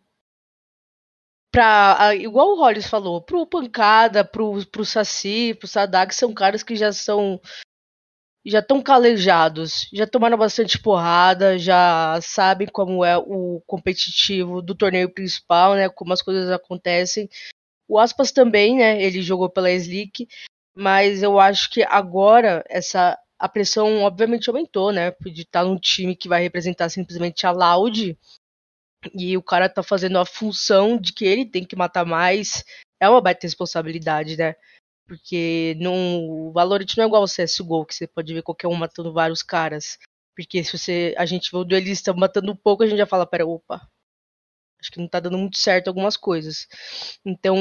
Speaker 4: pra, igual o Hollis falou, pro Pancada, pro, pro Saci, pro Sadak, são caras que já são já estão calejados, já tomaram bastante porrada, já sabem como é o competitivo do torneio principal, né, como as coisas acontecem. O Aspas também, né, ele jogou pela Slick, mas eu acho que agora essa a pressão obviamente aumentou, né? De estar num time que vai representar simplesmente a Loud e o cara tá fazendo a função de que ele tem que matar mais. É uma baita responsabilidade, né? Porque não, o Valorant não é igual ao CSGO, que você pode ver qualquer um matando vários caras. Porque se você a gente vê o duelista matando pouco, a gente já fala, pera, opa, Acho que não tá dando muito certo algumas coisas. Então,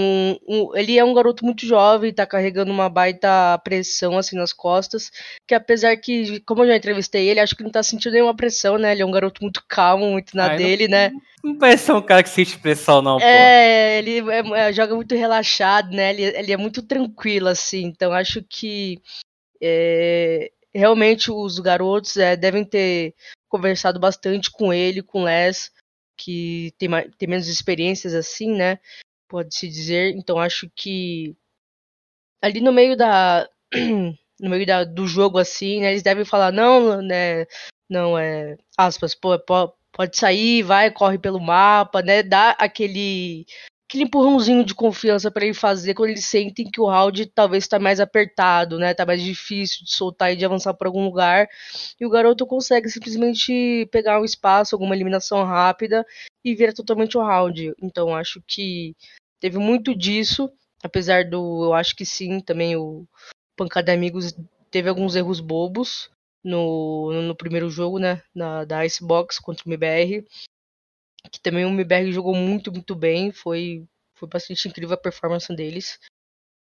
Speaker 4: um, ele é um garoto muito jovem, tá carregando uma baita pressão assim nas costas. Que apesar que, como eu já entrevistei ele, acho que não tá sentindo nenhuma pressão, né? Ele é um garoto muito calmo, muito na Ai, dele,
Speaker 1: não,
Speaker 4: né?
Speaker 1: Não parece ser um cara que sente pressão, não,
Speaker 4: É, ele é, é, joga muito relaxado, né? Ele, ele, é muito tranquilo, assim. Então, acho que. É, realmente os garotos é, devem ter conversado bastante com ele, com o Les, que tem, tem menos experiências assim, né? Pode-se dizer. Então acho que ali no meio da. <clears throat> no meio da, do jogo, assim, né? Eles devem falar, não, né? Não, é. Aspas, pô, pode sair, vai, corre pelo mapa, né? Dá aquele aquele empurrãozinho de confiança para ele fazer quando eles sentem que o round talvez está mais apertado, né? Tá mais difícil de soltar e de avançar para algum lugar. E o garoto consegue simplesmente pegar um espaço, alguma eliminação rápida e vira totalmente o round. Então acho que teve muito disso, apesar do eu acho que sim, também o Pancada Amigos teve alguns erros bobos no, no primeiro jogo, né, na, da Icebox contra o MBR que também o MBR jogou muito, muito bem. Foi, foi bastante incrível a performance deles.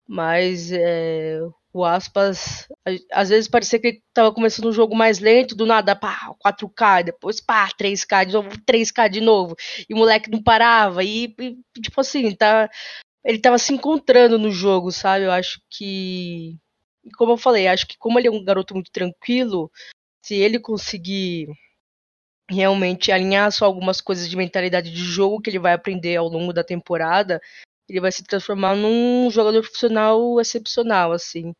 Speaker 4: Mas é, o Aspas, às vezes parecia que ele tava começando um jogo mais lento, do nada, pá, 4K, depois pá, 3K de novo, 3K de novo. E o moleque não parava. E, e tipo assim, tá, ele tava se encontrando no jogo, sabe? Eu acho que. Como eu falei, acho que como ele é um garoto muito tranquilo, se ele conseguir realmente alinhar só algumas coisas de mentalidade de jogo que ele vai aprender ao longo da temporada, ele vai se transformar num jogador profissional excepcional, assim.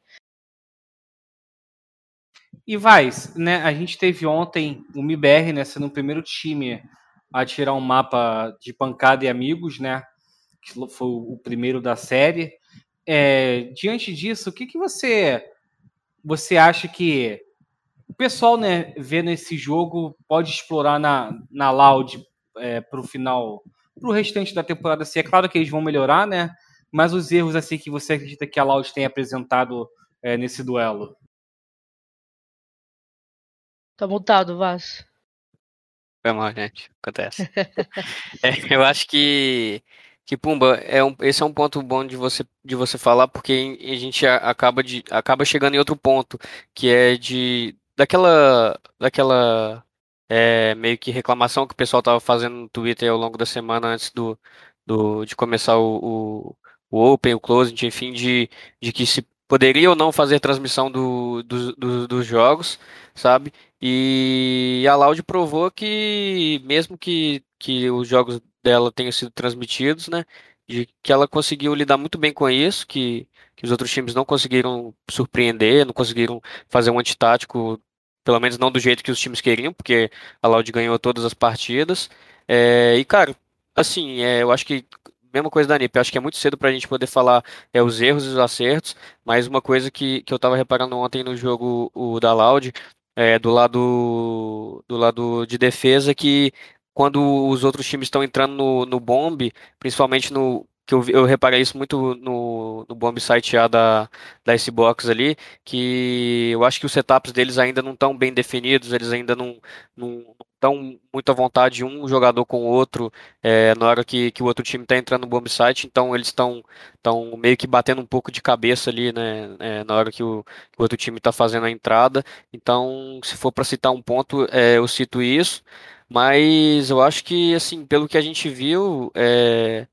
Speaker 1: E vai, né? A gente teve ontem o MIBR, né, sendo o primeiro time a tirar um mapa de pancada e amigos, né? Que foi o primeiro da série. É, diante disso, o que, que você você acha que o pessoal, né, vendo esse jogo, pode explorar na, na Loud é, para o final, para o restante da temporada? Assim, é claro que eles vão melhorar, né? Mas os erros assim que você acredita que a Loud tem apresentado é, nesse duelo?
Speaker 4: Tá mutado, Vaz.
Speaker 5: Foi mal, gente. Acontece. <laughs> é, eu acho que, que Pumba, é um, esse é um ponto bom de você, de você falar, porque a gente acaba, de, acaba chegando em outro ponto, que é de daquela, daquela é, meio que reclamação que o pessoal estava fazendo no Twitter ao longo da semana antes do, do, de começar o, o, o Open, o Closing, enfim, de, de que se poderia ou não fazer transmissão do, do, do, dos jogos, sabe? E a Loud provou que, mesmo que, que os jogos dela tenham sido transmitidos, né? De que ela conseguiu lidar muito bem com isso, que, que os outros times não conseguiram surpreender, não conseguiram fazer um antitático, pelo menos não do jeito que os times queriam, porque a Loud ganhou todas as partidas. É, e, cara, assim, é, eu acho que mesma coisa da NIP, acho que é muito cedo para a gente poder falar é, os erros e os acertos, mas uma coisa que, que eu estava reparando ontem no jogo o da Loud, é, do lado do lado de defesa, que quando os outros times estão entrando no, no bombe, principalmente no que eu, eu reparei isso muito no, no bomb site A da, da Icebox ali, que eu acho que os setups deles ainda não estão bem definidos, eles ainda não, estão muito à vontade um jogador com o outro é, na hora que, que o outro time está entrando no bomb site, então eles estão estão meio que batendo um pouco de cabeça ali, né, é, na hora que o, que o outro time está fazendo a entrada. Então, se for para citar um ponto, é, eu cito isso. Mas eu acho que, assim, pelo que a gente viu, é,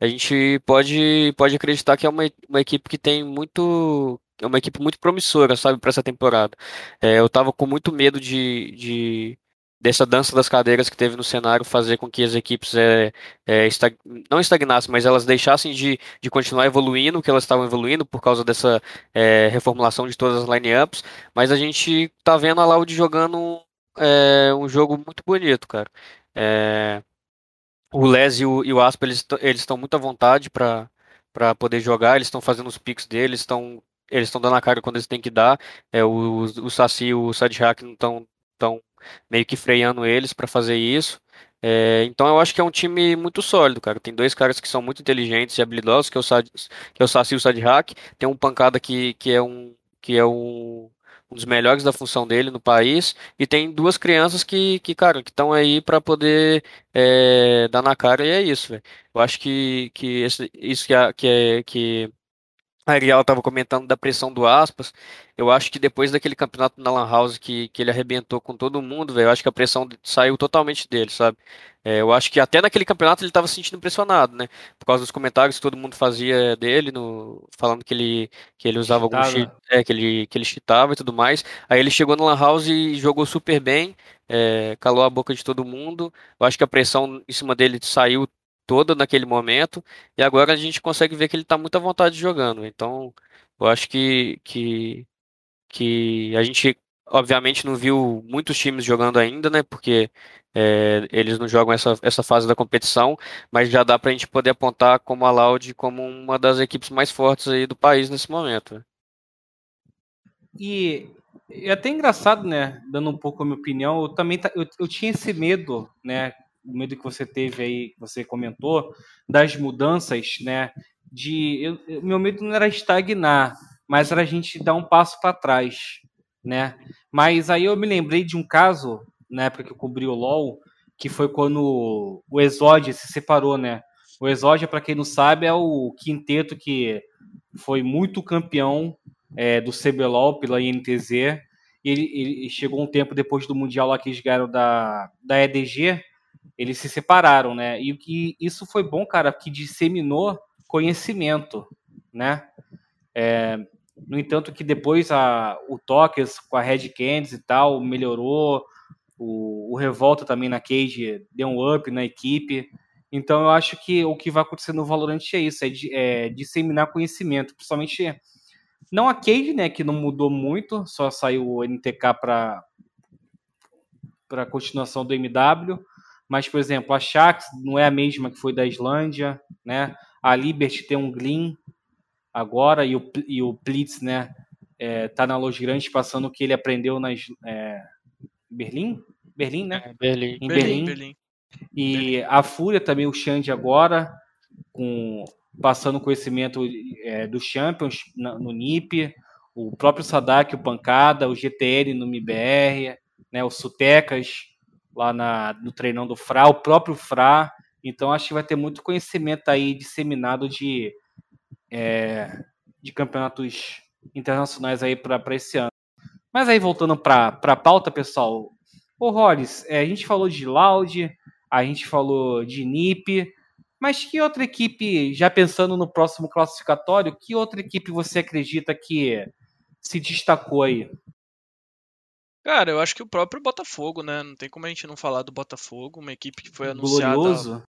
Speaker 5: a gente pode, pode acreditar que é uma, uma equipe que tem muito. É uma equipe muito promissora, sabe, para essa temporada. É, eu tava com muito medo de, de, dessa dança das cadeiras que teve no cenário fazer com que as equipes é, é, estag... não estagnassem, mas elas deixassem de, de continuar evoluindo, que elas estavam evoluindo por causa dessa é, reformulação de todas as lineups. Mas a gente tá vendo a Loud jogando é, um jogo muito bonito, cara. É, o Les e o, e o Aspa, eles estão muito à vontade para poder jogar, eles estão fazendo os picks deles, estão eles estão dando a cara quando eles têm que dar. É, o, o Saci e o Sadhack não estão tão meio que freando eles para fazer isso. É, então eu acho que é um time muito sólido, cara. Tem dois caras que são muito inteligentes e habilidosos, que é o, Sad, que é o Saci e o Sadhack. Tem um pancada que, que é um que é um um dos melhores da função dele no país, e tem duas crianças que, que cara, que estão aí para poder é, dar na cara, e é isso, velho. Eu acho que, que esse, isso que, a, que, é, que a Ariel estava comentando da pressão do Aspas, eu acho que depois daquele campeonato na Lan House que, que ele arrebentou com todo mundo, velho, eu acho que a pressão saiu totalmente dele, sabe? É, eu acho que até naquele campeonato ele estava se sentindo pressionado, né? Por causa dos comentários que todo mundo fazia dele, no, falando que ele, que ele usava algum cheat, é, que ele, que ele cheatava e tudo mais. Aí ele chegou no Lan House e jogou super bem, é, calou a boca de todo mundo. Eu acho que a pressão em cima dele saiu toda naquele momento, e agora a gente consegue ver que ele está muito à vontade jogando. Então, eu acho que, que que a gente obviamente não viu muitos times jogando ainda, né? Porque é, eles não jogam essa, essa fase da competição, mas já dá para a gente poder apontar como a Loud como uma das equipes mais fortes aí do país nesse momento. Né?
Speaker 1: E é até engraçado, né? Dando um pouco a minha opinião, eu também eu, eu tinha esse medo, né? O medo que você teve aí, que você comentou, das mudanças, né? De eu, meu medo não era estagnar, mas era a gente dar um passo para trás, né? Mas aí eu me lembrei de um caso, na época que eu cobri o LoL, que foi quando o Exódia se separou, né? O Exódia, para quem não sabe, é o quinteto que foi muito campeão é, do CBLOL pela INTZ. Ele, ele, chegou um tempo depois do Mundial lá que eles ganharam da, da EDG, eles se separaram, né? E, e isso foi bom, cara, que disseminou conhecimento, né? É, no entanto, que depois a, o Tokers com a Red Candies e tal melhorou. O, o, Revolta também na Cage deu um up na equipe. Então eu acho que o que vai acontecer no Valorant é isso, é, de, é disseminar conhecimento, principalmente Não a Cade, né, que não mudou muito, só saiu o NTK para para continuação do MW, mas por exemplo, a Shax não é a mesma que foi da Islândia, né? A Liberty tem um Glean agora e o, e o Blitz, né, é, tá na Los Grandes passando o que ele aprendeu nas é, Berlim, Berlim, né?
Speaker 5: É, Berlim.
Speaker 1: Em
Speaker 3: Berlim,
Speaker 1: Berlim.
Speaker 3: Berlim.
Speaker 1: E a Fúria também, o Xande agora, com, passando conhecimento é, dos Champions na- no NIP, o próprio Sadak, o Pancada, o GTL no MBR, né, o Sutecas lá na, no treinão do Fra, o próprio Fra. Então acho que vai ter muito conhecimento aí disseminado de, é, de campeonatos internacionais aí para esse ano. Mas aí voltando para a pauta, pessoal, Ô, Hollis, é, a gente falou de Loud, a gente falou de NIP, mas que outra equipe, já pensando no próximo classificatório, que outra equipe você acredita que se destacou aí?
Speaker 3: Cara, eu acho que o próprio Botafogo, né? Não tem como a gente não falar do Botafogo, uma equipe que foi anunciada.
Speaker 1: Glorioso?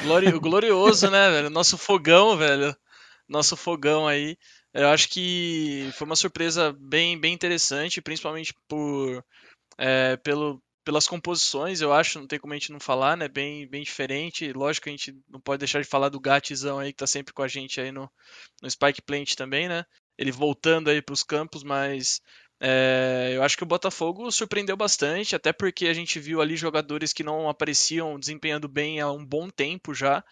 Speaker 3: Glori- glorioso, né, <laughs> velho? Nosso fogão, velho. Nosso fogão aí. Eu acho que foi uma surpresa bem, bem interessante, principalmente por é, pelo, pelas composições, eu acho, não tem como a gente não falar, né? Bem, bem diferente. Lógico que a gente não pode deixar de falar do Gatizão aí, que tá sempre com a gente aí no, no Spike Plant também, né? Ele voltando aí pros campos, mas é, eu acho que o Botafogo surpreendeu bastante, até porque a gente viu ali jogadores que não apareciam desempenhando bem há um bom tempo já.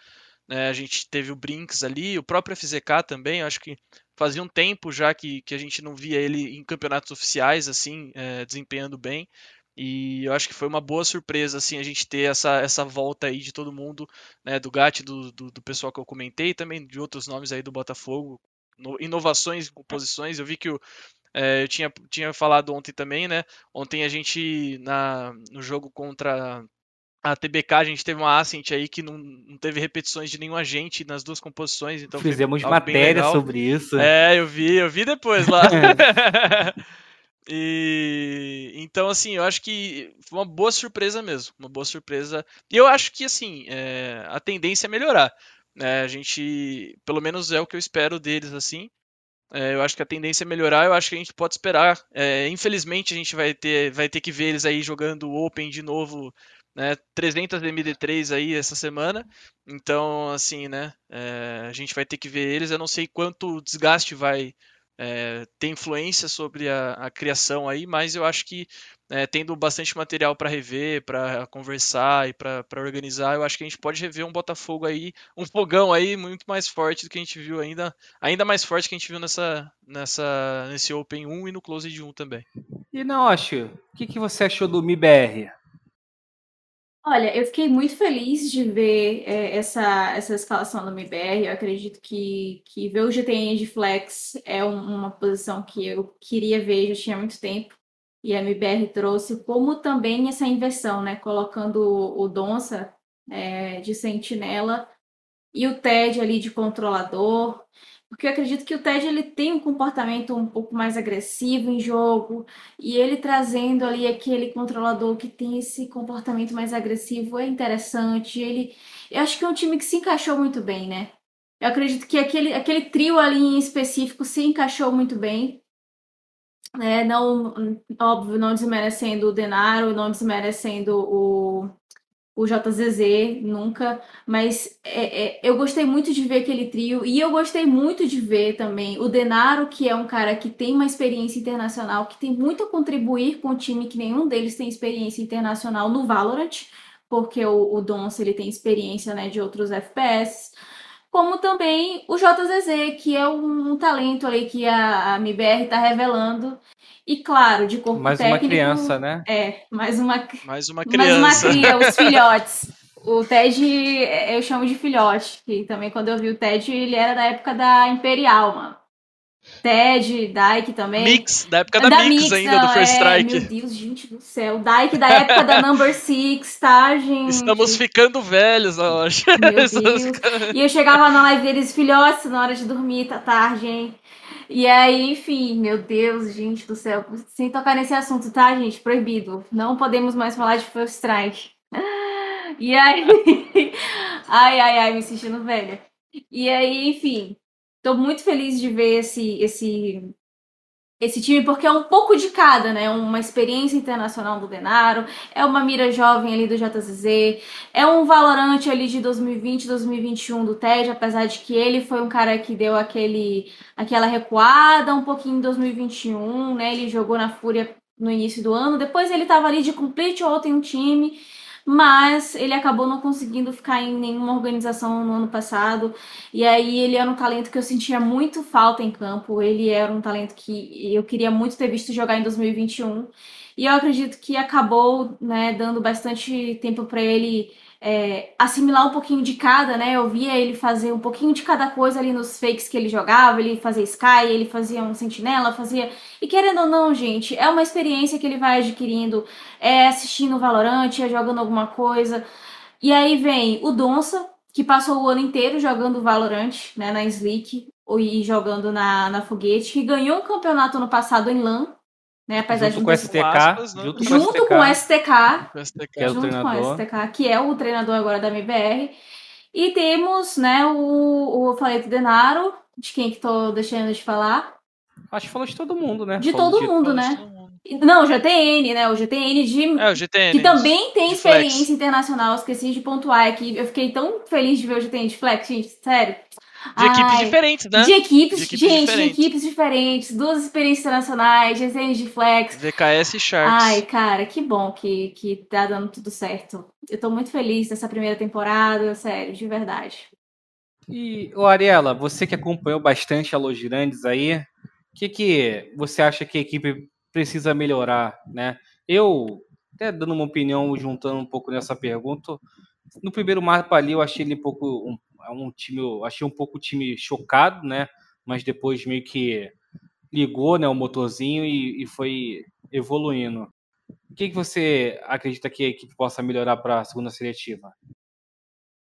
Speaker 3: né? a gente teve o Brinks ali, o próprio FZK também, acho que fazia um tempo já que, que a gente não via ele em campeonatos oficiais, assim, é, desempenhando bem. E eu acho que foi uma boa surpresa, assim, a gente ter essa, essa volta aí de todo mundo, né, do Gatti, do, do, do pessoal que eu comentei, e também de outros nomes aí do Botafogo, no- inovações em composições. Eu vi que o, é, eu tinha, tinha falado ontem também, né? Ontem a gente, na, no jogo contra a TBK, a gente teve uma Ascent aí que não, não teve repetições de nenhum agente nas duas composições, então
Speaker 1: Fizemos matéria sobre isso.
Speaker 3: É, eu vi, eu vi depois lá. <laughs> <laughs> E então, assim, eu acho que foi uma boa surpresa mesmo, uma boa surpresa. E eu acho que, assim, é, a tendência é melhorar. Né? a gente, pelo menos é o que eu espero deles, assim. É, eu acho que a tendência é melhorar, eu acho que a gente pode esperar. É, infelizmente, a gente vai ter, vai ter que ver eles aí jogando Open de novo, né? 300 MD3 aí essa semana. Então, assim, né? é, a gente vai ter que ver eles. Eu não sei quanto desgaste vai é, ter influência sobre a, a criação aí, mas eu acho que é, tendo bastante material para rever, para conversar e para organizar, eu acho que a gente pode rever um Botafogo aí, um fogão aí muito mais forte do que a gente viu ainda, ainda mais forte que a gente viu nessa, nessa nesse Open 1 e no Closed 1 também.
Speaker 1: E Naoshi, o que, que você achou do MIBR?
Speaker 2: Olha, eu fiquei muito feliz de ver é, essa, essa escalação do MBR. Eu acredito que, que ver o GTN de flex é um- uma posição que eu queria ver já tinha muito tempo. E a MBR trouxe, como também essa inversão, né? Colocando o, Donça é, de sentinela e o Ted ali de controlador. Porque eu acredito que o Ted ele tem um comportamento um pouco mais agressivo em jogo. E ele trazendo ali aquele controlador que tem esse comportamento mais agressivo é interessante. Ele, eu acho que é um time que se encaixou muito bem, né? Eu acredito que aquele, aquele trio ali em específico se encaixou muito bem. Né? não, óbvio, não desmerecendo o Denaro, não desmerecendo o, o JZZ, nunca. Mas é, é, eu gostei muito de ver aquele trio. E eu gostei muito de ver também o Denaro, que é um cara que tem uma experiência internacional, que tem muito a contribuir com o time, que nenhum deles tem experiência internacional no Valorant, porque o, o Donce ele tem experiência né, de outros FPS. Como também o JZZ, que é um, um talento ali que a, a MBR está revelando. E claro, de corpo
Speaker 1: Mais uma
Speaker 2: técnico.
Speaker 1: criança, né?
Speaker 2: É, mais uma
Speaker 3: Mais uma
Speaker 2: mais uma
Speaker 3: criança.
Speaker 2: cria, os <laughs> filhotes. O Ted, eu chamo de filhote, que também quando eu vi o Ted, ele era da época da Imperial, mano. Ted, Dyke também.
Speaker 3: Mix, da época da, Mix, ainda, do
Speaker 2: não,
Speaker 3: First
Speaker 2: é,
Speaker 3: Strike.
Speaker 2: Meu Deus, gente do céu. Dyke da época da Number Six, tá, gente?
Speaker 3: Estamos ficando velhos, eu acho.
Speaker 2: Meu <laughs> Deus. E eu chegava na live deles, filhotes, na hora de dormir, tá tarde, hein? E aí, enfim, meu Deus, gente do céu. Sem tocar nesse assunto, tá, gente? Proibido. Não podemos mais falar de First Strike. <laughs> E aí. <laughs> Ai, ai, ai, me sentindo velha. E aí, enfim. Tô muito feliz de ver esse, esse esse time, porque é um pouco de cada, né? Uma experiência internacional do Denaro, é uma mira jovem ali do JZZ, é um valorante ali de 2020, 2021 do TED, apesar de que ele foi um cara que deu aquele, aquela recuada um pouquinho em 2021, né? Ele jogou na Fúria no início do ano, depois ele tava ali de complete ou tem um time mas ele acabou não conseguindo ficar em nenhuma organização no ano passado. E aí ele era um talento que eu sentia muito falta em campo. Ele era um talento que eu queria muito ter visto jogar em 2021. E eu acredito que acabou, né, dando bastante tempo para ele é, assimilar um pouquinho de cada, né? Eu via ele fazer um pouquinho de cada coisa ali nos fakes que ele jogava, ele fazia Sky, ele fazia um sentinela, fazia. E querendo ou não, gente, é uma experiência que ele vai adquirindo, é assistindo Valorant, é jogando alguma coisa. E aí vem o Donsa, que passou o ano inteiro jogando Valorant, né, na Slick, e jogando na, na Foguete, que ganhou um campeonato ano passado em LAN, né? Apesar
Speaker 1: junto
Speaker 2: de
Speaker 1: com o STK,
Speaker 3: aspas, né?
Speaker 1: junto,
Speaker 2: junto com o STK,
Speaker 3: Com STK.
Speaker 1: Que é o
Speaker 2: junto com
Speaker 1: treinador.
Speaker 2: o STK, que é o treinador agora da MBR. E temos, né, o, o eu falei do Denaro, de quem que tô deixando de falar?
Speaker 1: Acho que falou de todo mundo, né?
Speaker 2: De
Speaker 1: Falou
Speaker 2: todo mundo, né?
Speaker 3: todo mundo.
Speaker 2: Não, o GTN, né? O GTN de.
Speaker 3: É, o GTN.
Speaker 2: que também tem experiência
Speaker 3: flex.
Speaker 2: internacional, esqueci de pontuar aqui. Eu fiquei tão feliz de ver o GTN de Flex, gente, sério.
Speaker 3: De equipes
Speaker 2: Ai,
Speaker 3: diferentes, né?
Speaker 2: De equipes,
Speaker 3: De equipes
Speaker 2: gente,
Speaker 3: diferentes.
Speaker 2: de equipes diferentes, duas experiências internacionais, GTN de Flex.
Speaker 3: VKS e Sharks.
Speaker 2: Ai, cara, que bom que, que tá dando tudo certo. Eu tô muito feliz dessa primeira temporada, sério, de verdade.
Speaker 1: E, ô Ariela, você que acompanhou bastante a Los Grandes aí, o que, que você acha que a equipe precisa melhorar, né? Eu, até dando uma opinião, juntando um pouco nessa pergunta, no primeiro mapa ali eu achei ele um pouco um, um time, eu achei um pouco o time chocado, né? Mas depois meio que ligou, né, o motorzinho e, e foi evoluindo. O que, que você acredita que a equipe possa melhorar para a segunda seletiva?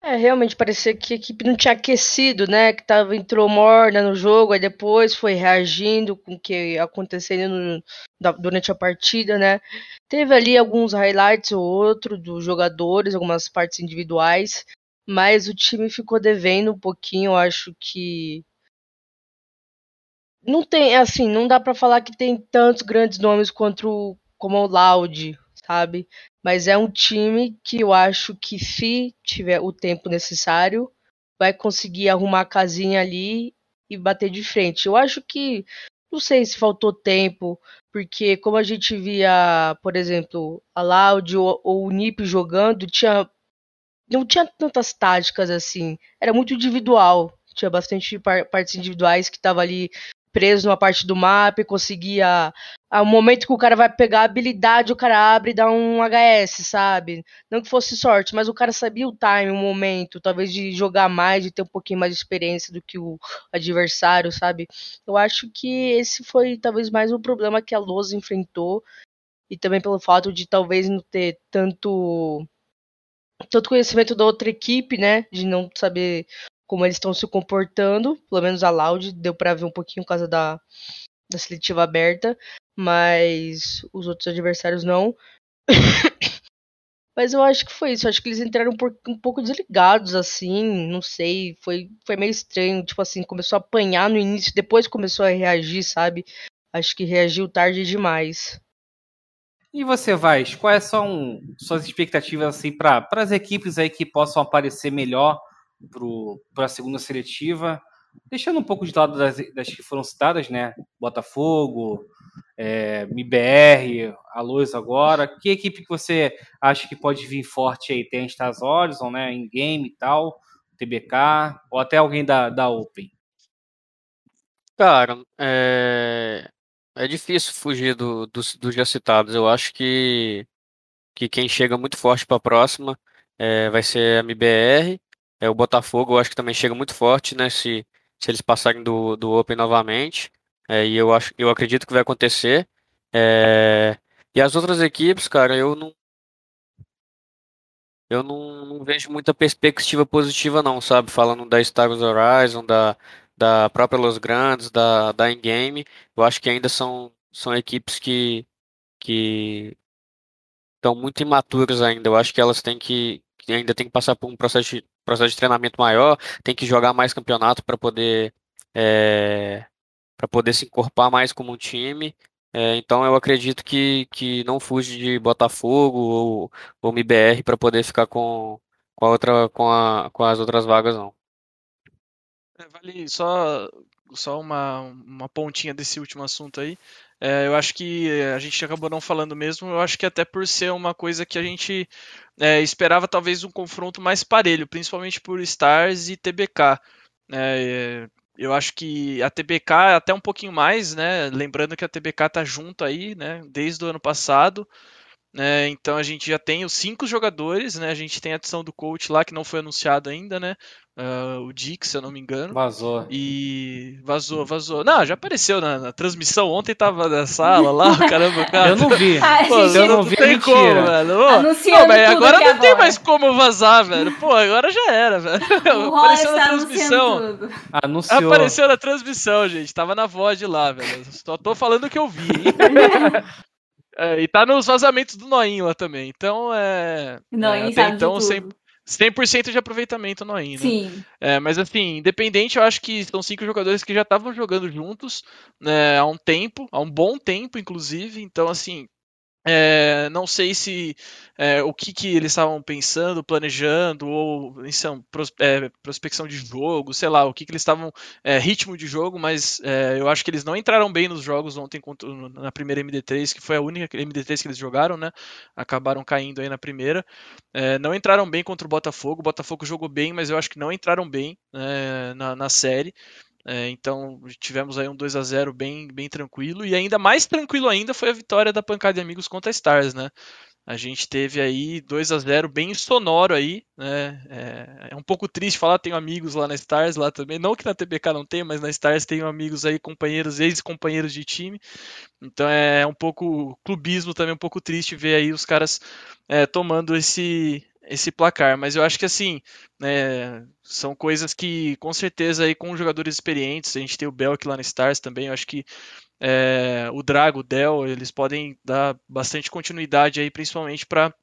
Speaker 4: É, realmente parecia que a equipe não tinha aquecido, né? Que tava, entrou morna no jogo, aí depois foi reagindo com o que acontecendo no- da- durante a partida, né? Teve ali alguns highlights ou outro dos jogadores, algumas partes individuais, mas o time ficou devendo um pouquinho, eu acho que não tem, assim, não dá pra falar que tem tantos grandes nomes quanto como o Loud, sabe? Mas é um time que eu acho que se tiver o tempo necessário, vai conseguir arrumar a casinha ali e bater de frente. Eu acho que não sei se faltou tempo, porque como a gente via, por exemplo, a Loud ou, ou o Nip jogando, tinha não tinha tantas táticas assim. Era muito individual. Tinha bastante par- partes individuais que tava ali preso numa parte do mapa e conseguia. Ao momento que o cara vai pegar a habilidade, o cara abre e dá um HS, sabe? Não que fosse sorte, mas o cara sabia o time, o momento, talvez de jogar mais, de ter um pouquinho mais de experiência do que o adversário, sabe? Eu acho que esse foi talvez mais um problema que a Loz enfrentou. E também pelo fato de talvez não ter tanto tanto conhecimento da outra equipe, né? De não saber como eles estão se comportando. Pelo menos a Loud deu pra ver um pouquinho por causa da, da seletiva aberta, mas os outros adversários não. <coughs> mas eu acho que foi isso. Acho que eles entraram um, um pouco desligados, assim. Não sei. Foi, foi meio estranho. Tipo assim, começou a apanhar no início, depois começou a reagir, sabe? Acho que reagiu tarde demais.
Speaker 1: E você, Vaz, quais são suas expectativas assim, para as equipes aí que possam aparecer melhor para a segunda seletiva? Deixando um pouco de lado das, das que foram citadas, né? Botafogo, é, MBR, a Luz agora. Que equipe que você acha que pode vir forte aí? Tem a Stars Horizon, né? Em game e tal, TBK, ou até alguém da, da Open.
Speaker 5: Cara, é, é difícil fugir do, dos, dos já citados. Eu acho que, que quem chega muito forte para a próxima é, vai ser a MBR. É, o Botafogo, eu acho que também chega muito forte, né? Se, se eles passarem do, do Open novamente. É, e eu acho, eu acredito que vai acontecer. É, e as outras equipes, cara, eu não, eu não, não vejo muita perspectiva positiva, não, sabe? Falando da Star Wars Horizon, da, da própria Los Grandes, da, da Ingame, eu acho que ainda são, são equipes que, que estão muito imaturas ainda. Eu acho que elas têm que, que ainda têm que passar por um processo de, processo de treinamento maior, tem que jogar mais campeonato para poder é, para poder se encorpar mais como um time. É, então eu acredito que, que não fuge de Botafogo ou, ou MBR para poder ficar com, com, a outra, com, a, com as outras vagas, não.
Speaker 3: É, vale só, só uma, uma pontinha desse último assunto aí. É, eu acho que a gente acabou não falando mesmo. Eu acho que até por ser uma coisa que a gente é, esperava talvez um confronto mais parelho, principalmente por Stars e TBK. É, eu acho que a TBK é até um pouquinho mais, né? Lembrando que a TBK tá junto aí, né? Desde o ano passado. Né? Então a gente já tem os cinco jogadores, né? A gente tem a adição do coach lá que não foi anunciado ainda, né? Uh, o Dix, se eu não me engano.
Speaker 1: Vazou.
Speaker 3: E vazou, vazou. Não, já apareceu na, na transmissão. Ontem tava na sala lá, <laughs> caramba, cara.
Speaker 1: Eu não vi.
Speaker 2: Ai, <laughs>
Speaker 1: Pô,
Speaker 2: gente,
Speaker 1: eu não vi,
Speaker 3: tem
Speaker 1: mentira.
Speaker 3: como, velho.
Speaker 2: Anunciando tudo
Speaker 3: agora não tem
Speaker 2: agora.
Speaker 3: mais como vazar, velho. Pô, agora já era, velho. <laughs> Apareceu na
Speaker 2: está
Speaker 3: transmissão.
Speaker 1: Anunciou.
Speaker 3: Apareceu na transmissão, gente. Tava na voz de lá, velho. Só tô falando o que eu vi, hein? É, e tá nos vazamentos do Noinho lá também. Então, é.
Speaker 2: Não,
Speaker 3: é, então,
Speaker 2: de
Speaker 3: 100%,
Speaker 2: tudo.
Speaker 3: 100% de aproveitamento no né?
Speaker 2: Sim.
Speaker 3: É, mas assim, independente, eu acho que são cinco jogadores que já estavam jogando juntos né, há um tempo, há um bom tempo, inclusive. Então, assim, é, não sei se é, o que, que eles estavam pensando, planejando, ou em são, pros- é, prospecção de jogo, sei lá, o que, que eles estavam. é, ritmo de jogo, mas é, eu acho que eles não entraram bem nos jogos ontem contra, na primeira MD3, que foi a única MD3 que eles jogaram, né? Acabaram caindo aí na primeira. Não entraram bem contra o Botafogo. O Botafogo jogou bem, mas eu acho que não entraram bem né, na, na série. É, então tivemos aí um 2 a 0 bem, bem tranquilo. E ainda mais tranquilo ainda foi a vitória da Pancada de Amigos contra a Stars, né? A gente teve aí 2 a 0 bem sonoro aí, né? É, é um pouco triste falar, tenho amigos lá na Stars lá também. Não que na TBK não tenha, mas na Stars tenho amigos aí, companheiros, ex-companheiros de time. Então é um pouco clubismo também, um pouco triste ver aí os caras é, tomando esse, esse placar. Mas eu acho que assim, né, são coisas que com certeza aí com jogadores experientes, a gente tem o Belk lá na Stars também, eu acho que é, o Drago, o Del, eles podem dar bastante continuidade aí, principalmente para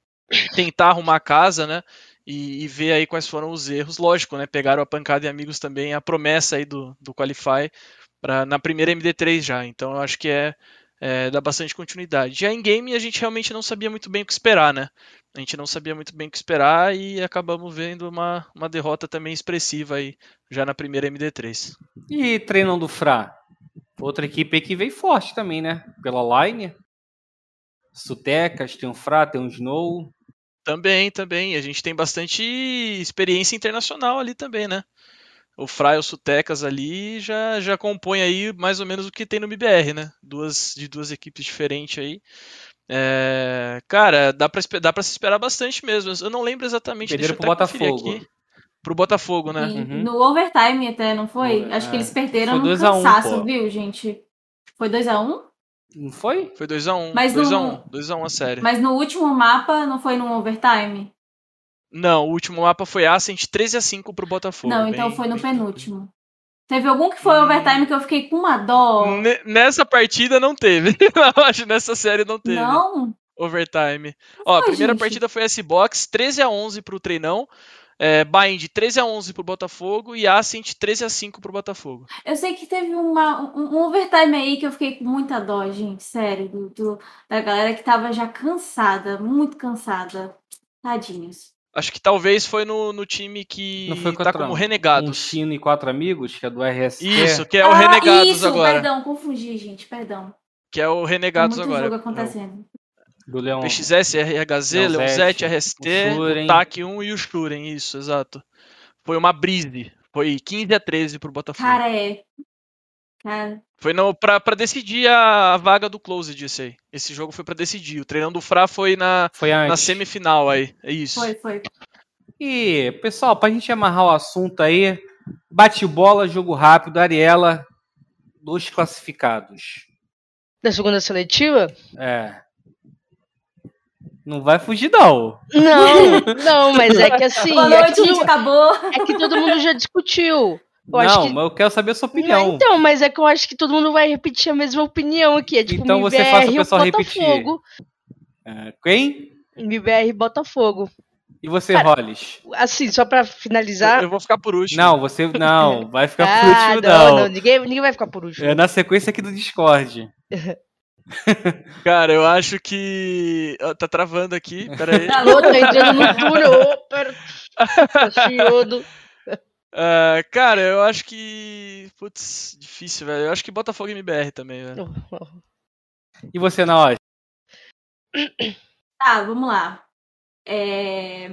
Speaker 3: tentar arrumar a casa, né? E, e ver aí quais foram os erros. Lógico, né? Pegaram a pancada e amigos também, a promessa aí do, do Qualify pra, na primeira MD3 já. Então eu acho que é, é dá bastante continuidade. Já em game a gente realmente não sabia muito bem o que esperar, né? A gente não sabia muito bem o que esperar e acabamos vendo uma, uma derrota também expressiva aí já na primeira MD3.
Speaker 1: E treinão do Fra? Outra equipe aí que veio forte também, né? Pela line. Sutecas, tem um Fra, tem um Snow.
Speaker 3: Também, também. A gente tem bastante experiência internacional ali também, né? O Fry e o Sutecas ali já, já compõe aí mais ou menos o que tem no MBR, né? Duas, de duas equipes diferentes aí. É, cara, dá pra, dá pra se esperar bastante mesmo. Eu não lembro exatamente.
Speaker 1: Perderam
Speaker 3: deixa eu
Speaker 1: pro Botafogo.
Speaker 3: aqui. Pro Botafogo, né?
Speaker 2: E
Speaker 1: Uhum.
Speaker 2: No overtime até, não foi?
Speaker 1: No-
Speaker 2: Acho que
Speaker 1: é.
Speaker 2: eles perderam
Speaker 1: Foi
Speaker 2: no
Speaker 1: 2 a 1,
Speaker 2: cansaço,
Speaker 1: pô.
Speaker 2: viu, gente? Foi 2x1?
Speaker 1: Não foi?
Speaker 3: Foi 2x1.
Speaker 2: Mas
Speaker 3: 2x1.
Speaker 2: não-
Speaker 3: 2x1 a série.
Speaker 2: Mas no último mapa não foi no overtime?
Speaker 3: Não, o último mapa foi Ascent 13x5 pro Botafogo.
Speaker 2: não, então
Speaker 3: bem-
Speaker 2: foi no
Speaker 3: bem
Speaker 2: penúltimo. Teve algum que foi
Speaker 3: Hum.
Speaker 2: overtime que eu fiquei com uma dó?
Speaker 3: Ne- Nessa partida não teve. <laughs> Eu acho que nessa série não teve.
Speaker 2: Não?
Speaker 3: Overtime. Ó, a primeira
Speaker 2: gente.
Speaker 3: partida foi S-Box, 13 a 11 pro Treinão. É, Bind 13 a 11 pro Botafogo e Ascent 13 a 5 pro Botafogo.
Speaker 2: Eu sei que teve uma, um, um overtime aí que eu fiquei com muita dó, gente. Sério, do, do- da galera que tava já cansada, muito cansada. Tadinhos.
Speaker 3: Acho que talvez foi no, no time que
Speaker 1: Não foi
Speaker 3: tá como
Speaker 1: um
Speaker 3: Renegados.
Speaker 1: Chino e quatro amigos, que é do RST.
Speaker 3: Isso, que é o
Speaker 2: Ah,
Speaker 3: Renegados
Speaker 2: isso,
Speaker 3: agora.
Speaker 2: perdão, confundi, gente, perdão.
Speaker 3: Que é o Renegados
Speaker 2: muito
Speaker 3: agora.
Speaker 2: jogo acontecendo.
Speaker 1: Do Leão.
Speaker 3: PXS, RHZ,
Speaker 1: Leonzete,
Speaker 3: RST,
Speaker 1: o
Speaker 3: o TAC 1 e o Shuren, isso, exato. Foi uma brise. Foi 15 a 13 pro Botafogo.
Speaker 2: Cara, é. Cara,
Speaker 3: Foi no, pra, pra decidir a, a vaga do Closed esse aí. Esse jogo foi pra decidir. O treinão do Fra foi na,
Speaker 1: Foi
Speaker 3: na semifinal aí. É isso.
Speaker 2: foi, foi.
Speaker 1: E, pessoal, pra gente amarrar o assunto aí, bate bola, jogo rápido, Ariela, dos classificados.
Speaker 4: Da segunda seletiva?
Speaker 1: É. Não vai fugir, não.
Speaker 4: Não, não, mas é que <laughs> assim.
Speaker 2: Boa
Speaker 4: é,
Speaker 2: noite,
Speaker 4: que,
Speaker 2: gente, acabou.
Speaker 4: é que todo mundo já discutiu. Eu acho
Speaker 1: não,
Speaker 4: que-
Speaker 1: mas eu quero saber a sua opinião.
Speaker 4: Então, mas é que eu acho que todo mundo vai repetir a mesma opinião aqui. É tipo
Speaker 1: Então você faça o pessoal repetir.
Speaker 4: Botafogo.
Speaker 1: É, quem?
Speaker 4: MBR Botafogo.
Speaker 1: E você,
Speaker 4: Cara,
Speaker 1: Hollis?
Speaker 4: Assim, só pra finalizar.
Speaker 3: Eu, eu vou ficar por último.
Speaker 1: Não, você não, <laughs> vai ficar por
Speaker 4: ah,
Speaker 1: último
Speaker 4: não,
Speaker 1: não.
Speaker 4: não, ninguém, ninguém vai ficar por último.
Speaker 1: É na sequência aqui do Discord. <laughs>
Speaker 3: Cara, eu acho que. Ó, Tá travando aqui, peraí.
Speaker 4: Alô, tá entrando no <laughs> túnel. Opa, tá
Speaker 3: Ah, cara, eu acho que. Putz, difícil, velho. Eu acho que Botafogo e MBR também, velho.
Speaker 1: E você, Naoshi?
Speaker 2: Tá, vamos lá. É,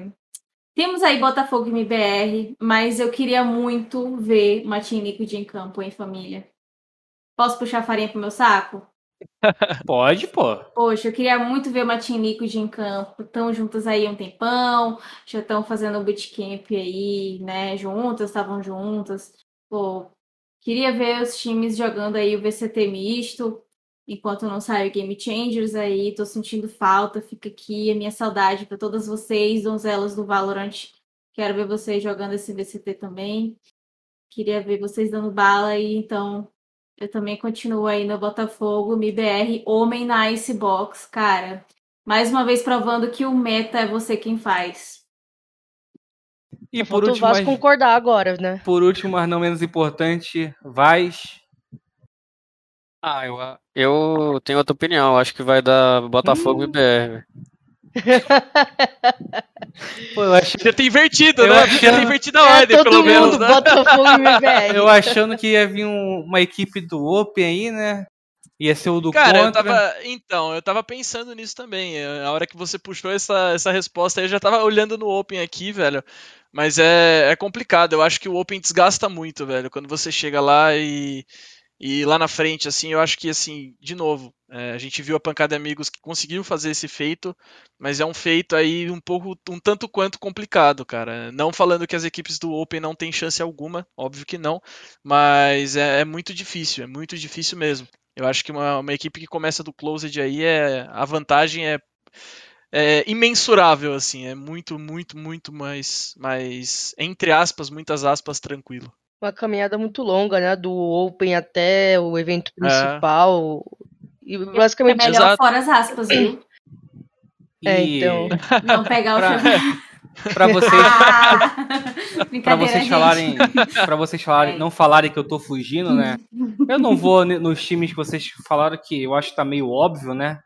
Speaker 2: Temos aí Botafogo e MBR, mas eu queria muito ver Matinico em campo, hein, família? Posso puxar farinha pro meu saco?
Speaker 1: Pode, pô.
Speaker 2: Poxa, eu queria muito ver o Matinico em campo. Estão juntas aí um tempão, já estão fazendo bootcamp aí, né? Juntas, estavam juntas. Pô, queria ver os times jogando aí o VCT misto, enquanto não sai o Game Changers aí. Tô sentindo falta, fica aqui a minha saudade para todas vocês, donzelas do Valorant. Quero ver vocês jogando esse VCT também. Queria ver vocês dando bala aí, então eu também continuo aí no Botafogo, MBR, homem na Icebox, cara. Mais uma vez provando que o meta é você quem faz.
Speaker 1: E por último,
Speaker 4: Vasco
Speaker 1: mas,
Speaker 4: concordar agora, né?
Speaker 1: por último, mas não menos importante, Vaz.
Speaker 5: Ah, eu, eu tenho outra opinião. Acho que vai dar Botafogo
Speaker 1: Hum.
Speaker 5: e BR.
Speaker 1: Pô, eu, ach...
Speaker 3: Já tem invertido,
Speaker 1: Eu
Speaker 3: né?
Speaker 1: achando-
Speaker 3: Já tem invertido a
Speaker 4: É,
Speaker 3: ordem,
Speaker 4: todo
Speaker 3: pelo menos,
Speaker 4: mundo,
Speaker 3: né? <laughs>
Speaker 1: Eu achando que ia vir um- uma equipe do Open aí, né? Ia ser o do
Speaker 3: Cara, eu
Speaker 1: contra.
Speaker 3: tava. Então, eu tava pensando nisso também. A hora que você puxou essa, essa resposta aí, eu já tava olhando no Open aqui, velho. Mas é, é complicado. Eu acho que o Open desgasta muito, velho. Quando você chega lá e. E lá na frente, assim, eu acho que, assim, de novo, eh, a gente viu a pancada de amigos que conseguiu fazer esse feito, mas é um feito aí um pouco, um tanto quanto complicado, cara. Não falando que as equipes do Open não têm chance alguma, óbvio que não, mas é, é muito difícil, é muito difícil mesmo. Eu acho que uma, uma equipe que começa do Closed aí é a vantagem é, é imensurável assim, é muito, muito, muito mais, mais entre aspas, muitas aspas, tranquilo.
Speaker 4: Uma caminhada muito longa, né? Do Open até o evento principal. E
Speaker 2: É
Speaker 4: basicamente.
Speaker 2: melhor
Speaker 3: Exato.
Speaker 2: fora as aspas, viu?
Speaker 4: É,
Speaker 1: E
Speaker 4: então. <laughs>
Speaker 2: Não pegar o
Speaker 1: Pra- <laughs> pra vocês,
Speaker 2: Ah! <laughs>
Speaker 1: pra vocês
Speaker 2: gente.
Speaker 1: falarem, para vocês falarem,
Speaker 2: É.
Speaker 1: não falarem que eu tô fugindo, né? Eu não vou nos times que vocês falaram que eu acho que tá meio óbvio, né?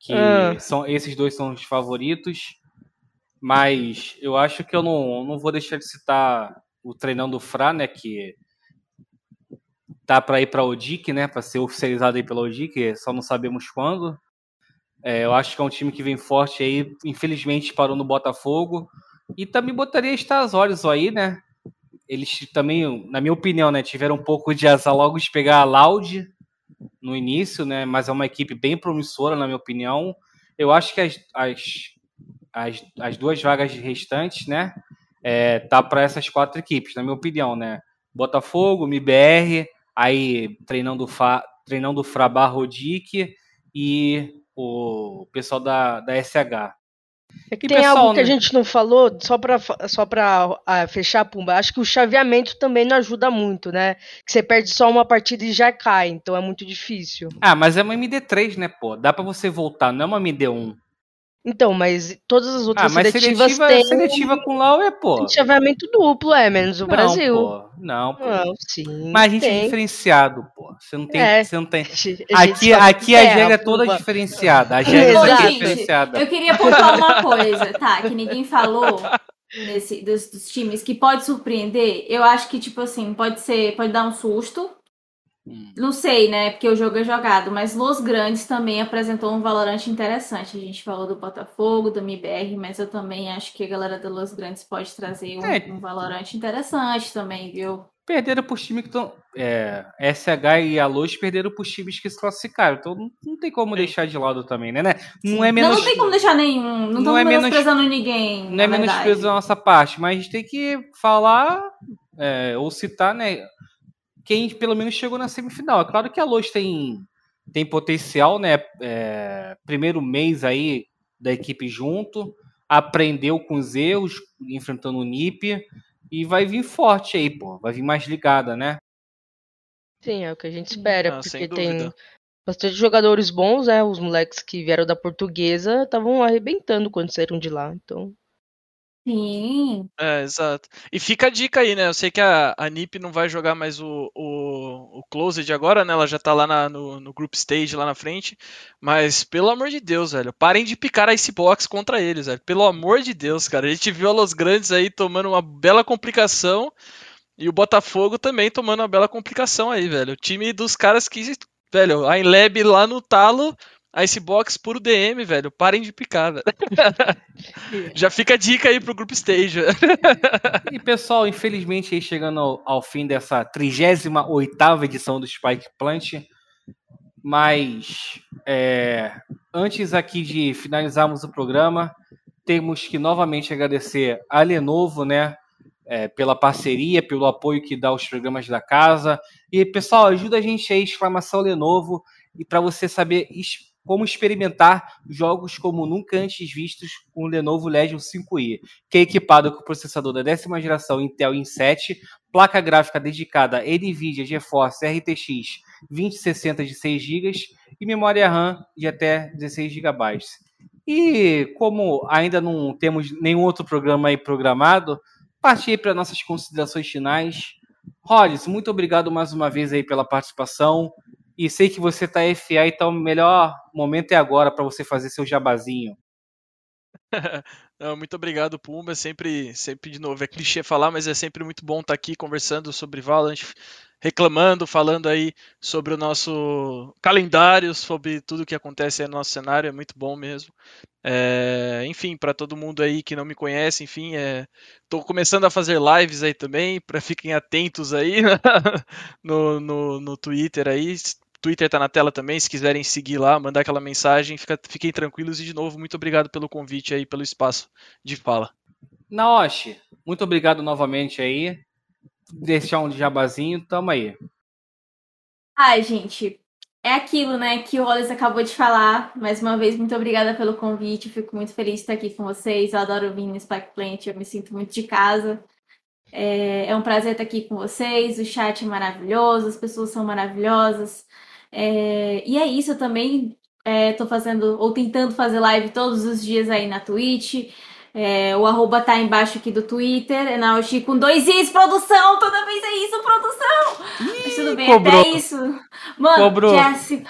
Speaker 1: Que
Speaker 4: Ah.
Speaker 1: são esses dois são os favoritos. Mas eu acho que eu não, não vou deixar de citar o treinão do Fra, né? Que tá para ir para Odic, né? Para ser oficializado aí pela Odic, só não sabemos quando. É, eu acho que é um time que vem forte aí. Infelizmente parou no Botafogo. E também botaria Stars Olhos aí, né? Eles também, na minha opinião, né, tiveram um pouco de azar logo de pegar a Loud no início, né? Mas é uma equipe bem promissora, na minha opinião. Eu acho que as, as, as, as duas vagas restantes, né? É, tá para essas quatro equipes, na minha opinião, né? Botafogo, MBR, aí treinando Fa, treinando Frabá Rodic e o pessoal da, da SH.
Speaker 4: É que tem
Speaker 1: pessoal,
Speaker 4: algo que a
Speaker 1: né?
Speaker 4: gente não falou, só pra, fa- só pra ah, fechar, Pumba. Acho que o chaveamento também não ajuda muito, né? Que você perde só uma partida e já cai, então é muito difícil.
Speaker 1: Ah, mas é uma MD3, né, pô? Dá pra você voltar, não é uma MD1.
Speaker 4: Então, mas todas as
Speaker 1: Ah,
Speaker 4: outras
Speaker 1: mas
Speaker 4: seletivas
Speaker 1: seletiva,
Speaker 4: têm
Speaker 1: seletiva com Lau é, pô.
Speaker 4: chaveamento duplo, é, menos o
Speaker 1: Não,
Speaker 4: Brasil.
Speaker 1: Pô. Não, pô.
Speaker 4: Não, sim.
Speaker 1: Mas a gente é
Speaker 4: tem.
Speaker 1: diferenciado, pô. Você não tem.
Speaker 4: É.
Speaker 1: Você não tem.
Speaker 4: A
Speaker 1: Aqui,
Speaker 4: só
Speaker 1: aqui a Jäger é toda diferenciada. A aqui é
Speaker 2: Gente,
Speaker 1: diferenciada.
Speaker 2: Eu queria pontuar uma <laughs> coisa, tá? Que ninguém falou nesse, dos, dos times que pode surpreender. Eu acho que, tipo assim, pode ser, pode dar um susto.
Speaker 1: Hum.
Speaker 2: Não sei, né? Porque o jogo é jogado, mas Los Grandes também apresentou um valorante interessante. A gente falou do Botafogo, do MBR, mas eu também acho que a galera do Los Grandes pode trazer um,
Speaker 1: É.
Speaker 2: um valorante interessante também, viu?
Speaker 1: Perderam pros times que estão. É, SH e a Luz perderam pros times que se classificaram. Então não, não tem como deixar de lado também, né? né? Não é menos.
Speaker 2: Não, não tem como deixar nenhum. Não estamos
Speaker 1: é menos-
Speaker 2: menosprezando ninguém.
Speaker 1: Não é menos peso da nossa parte, mas a gente tem que falar é, ou citar, né? Quem pelo menos chegou na semifinal. É claro que a Luz tem, tem potencial, né? É, primeiro mês aí da equipe junto, aprendeu com os erros, enfrentando o NIP, e vai vir forte aí, pô. Vai vir mais ligada, né?
Speaker 4: Sim, é o que a gente espera,
Speaker 3: Ah,
Speaker 4: porque tem bastante jogadores bons, né? Os moleques que vieram da portuguesa estavam arrebentando quando saíram de lá, então.
Speaker 2: Sim.
Speaker 3: É, exato. E fica a dica aí, né? Eu sei que a, a NiP não vai jogar mais o, o, o Closed agora, né? Ela já tá lá na- no, no Group Stage lá na frente. Mas, pelo amor de Deus, velho, parem de picar a Icebox contra eles, velho. Pelo amor de Deus, cara. A gente viu a Los Grandes aí tomando uma bela complicação. E o Botafogo também tomando uma bela complicação aí, velho. O time dos caras que. Velho, a Inlab lá no talo. Icebox puro DM, velho. Parem de picar, velho. <laughs> Já fica a dica aí pro Group Stage.
Speaker 1: E pessoal, infelizmente aí chegando ao, ao fim dessa 38ª edição do Spike Plant, mas é, antes aqui de finalizarmos o programa, temos que novamente agradecer a Lenovo, né, é, pela parceria, pelo apoio que dá aos programas da casa. E pessoal, ajuda a gente aí, exclamação Lenovo, e para você saber como experimentar jogos como nunca antes vistos com o Lenovo Legion 5i, que é equipado com processador da décima geração Intel i7, placa gráfica dedicada NVIDIA GeForce RTX 2060 de 6 GB e memória RAM de até 16 GB. E como ainda não temos nenhum outro programa aí programado, partir para nossas considerações finais. Hollis, muito obrigado mais uma vez aí pela participação. E sei que você tá FA, então o melhor momento é agora para você fazer seu jabazinho. <laughs>
Speaker 3: Não, muito obrigado, Pumba. É Sempre, sempre de novo, é clichê falar, mas é sempre muito bom estar aqui conversando sobre Valorant, reclamando, falando aí sobre o nosso calendário, sobre tudo que acontece aí no nosso cenário. É muito bom mesmo. É, enfim, para todo mundo aí que não me conhece, enfim, é, tô começando a fazer lives aí também, para fiquem atentos aí <laughs> no, no, no Twitter aí. Twitter tá na tela também, se quiserem seguir lá, mandar aquela mensagem, fica- fiquem tranquilos e de novo, muito obrigado pelo convite aí, pelo espaço de fala.
Speaker 1: Naoshi, muito obrigado novamente aí. Deixar um jabazinho, tamo aí.
Speaker 2: Ai, gente, é aquilo, né, que o Wallace acabou de falar. Mais uma vez, muito obrigada pelo convite. Fico muito feliz de estar aqui com vocês. Eu adoro vir no Spike Plant, eu me sinto muito de casa. É, é um prazer estar aqui com vocês. O chat é maravilhoso, as pessoas são maravilhosas. É, e é isso, eu também estou fazendo, ou tentando fazer live todos os dias aí na Twitch. É, o arroba tá embaixo aqui do Twitter. É Naoshi com dois is, produção! Toda vez é isso, produção! Mas tudo bem,
Speaker 1: cobrou.
Speaker 2: até isso. Mano,
Speaker 1: Cobrou.
Speaker 2: é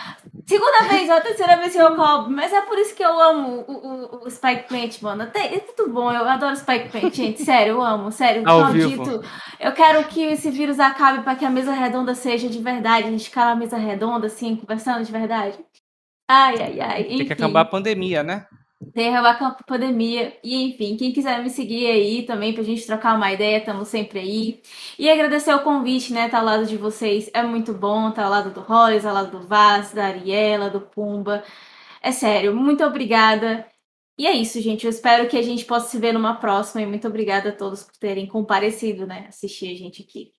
Speaker 2: segunda vez, ou a terceira vez que eu cobro. Mas é por isso que eu amo o, o, o Spike Plant, mano. Até, é tudo bom, eu adoro Spike Plant, gente. Sério, eu amo, sério.
Speaker 1: Ao
Speaker 2: maldito.
Speaker 1: vivo.
Speaker 2: Eu quero que esse vírus acabe para que a mesa redonda seja de verdade. A gente ficar na mesa redonda, assim, conversando de verdade. Ai, ai, ai.
Speaker 1: Tem que
Speaker 2: Enfim.
Speaker 1: acabar a pandemia, né?
Speaker 2: Tem a pandemia. E enfim, quem quiser me seguir aí também pra gente trocar uma ideia, estamos sempre aí. E agradecer o convite, né? Tá ao lado de vocês. É muito bom. Tá ao lado do Hollis, ao lado do Vaz, da Ariela, do Pumba. É sério, muito obrigada. E é isso, gente. Eu espero que a gente possa se ver numa próxima. E muito obrigada a todos por terem comparecido, né? Assistir a gente aqui.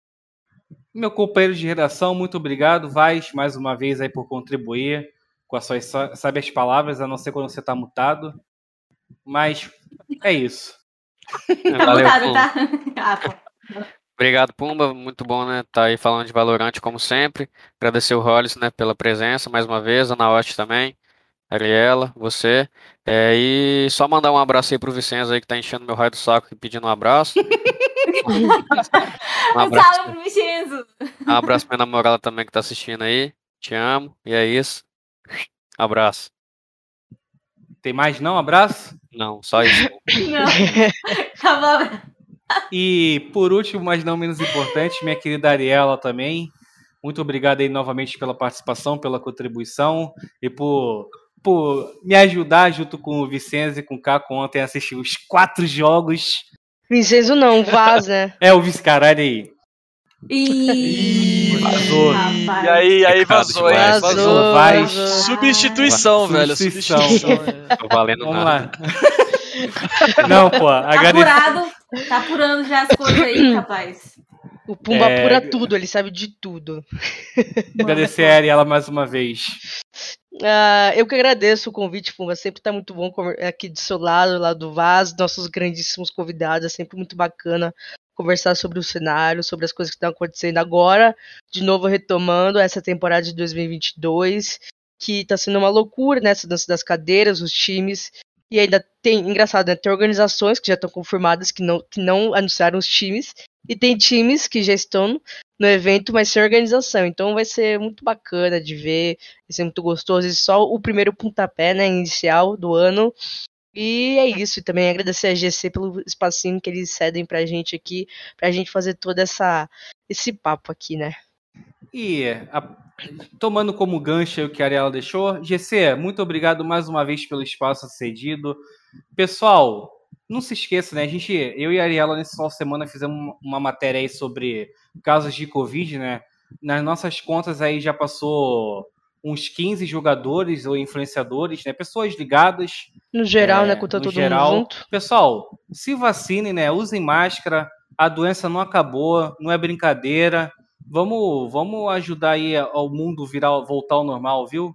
Speaker 1: Meu companheiro de redação, muito obrigado. Vaz, mais uma vez aí por contribuir com as suas sa- sábias palavras, a não ser quando você tá mutado. Mas é isso. <laughs>
Speaker 2: Tá
Speaker 5: Valeu,
Speaker 2: mutado,
Speaker 5: Pumba.
Speaker 2: tá? <laughs> ah.
Speaker 5: Obrigado, Pumba. Muito bom, né? Tá aí falando de Valorante como sempre. Agradecer o Hollis, né, pela presença mais uma vez, a Naoshi também, Ariela, você. É, e só mandar um abraço aí pro Vicenzo aí que tá enchendo meu raio do saco e pedindo um abraço. <laughs> Um abraço,
Speaker 2: Salve pro Vincenzo!
Speaker 5: um abraço pra minha namorada também que tá assistindo aí. Te amo. E é isso. Abraço.
Speaker 1: Tem mais não? Abraço?
Speaker 5: Não, só isso. <laughs>
Speaker 2: Não. <laughs> Acabou.
Speaker 1: E por último, mas não menos importante, minha querida Ariela também. Muito obrigado aí novamente pela participação, pela contribuição e por, por me ajudar junto com o Vicenzo e com o Caco ontem a assistir os quatro jogos.
Speaker 4: Vincenzo não, Vaz, né?
Speaker 1: É o vice-caralho aí.
Speaker 2: Ih,
Speaker 1: Vazou.
Speaker 2: rapaz.
Speaker 3: E aí, aí vazou, hein? Vazou.
Speaker 4: Vazou,
Speaker 1: vai.
Speaker 4: vazou.
Speaker 3: Substituição, velho.
Speaker 1: Substituição.
Speaker 3: Substituição. é.
Speaker 5: Tô valendo
Speaker 1: Vamos
Speaker 5: nada.
Speaker 1: lá. Não, pô,
Speaker 2: Tá
Speaker 1: agradecer.
Speaker 2: apurado, tá apurando já as coisas aí, <coughs> rapaz.
Speaker 4: O Pumba
Speaker 1: É,
Speaker 4: apura tudo, ele sabe de tudo.
Speaker 1: Agradecer a Ariela mais uma vez.
Speaker 4: Ah, eu que agradeço o convite, Pumba. Sempre tá muito bom aqui do seu lado, lá do Vaz, nossos grandíssimos convidados. É sempre muito bacana conversar sobre o cenário, sobre as coisas que estão acontecendo agora. De novo, retomando essa temporada de 2022, que tá sendo uma loucura, né? Essa dança das cadeiras, os times E ainda tem, engraçado, né? Tem organizações que já estão confirmadas que não, que não anunciaram os times. E tem times que já estão no evento, mas sem organização. Então vai ser muito bacana de ver, vai ser muito gostoso. E só o primeiro pontapé, né, inicial do ano. E é isso. E também agradecer a GC pelo espacinho que eles cedem pra gente aqui, pra gente fazer todo essa, esse papo aqui, né?
Speaker 1: E a, tomando como gancho o que a Ariela deixou, GC, muito obrigado mais uma vez pelo espaço cedido. Pessoal, não se esqueça, né? A gente, eu e a Ariela, nessa final semana, fizemos uma matéria aí sobre casos de Covid, né? Nas nossas contas aí já passou uns 15 jogadores ou influenciadores, né? Pessoas ligadas.
Speaker 4: No geral, é, né? Com todo geral. mundo junto.
Speaker 1: Pessoal, se vacinem, né? Usem máscara. A doença não acabou, não é brincadeira. Vamos, vamos ajudar aí ao mundo virar, voltar ao normal, viu?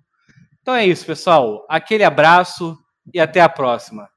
Speaker 1: Então é isso, pessoal. Aquele abraço e até a próxima.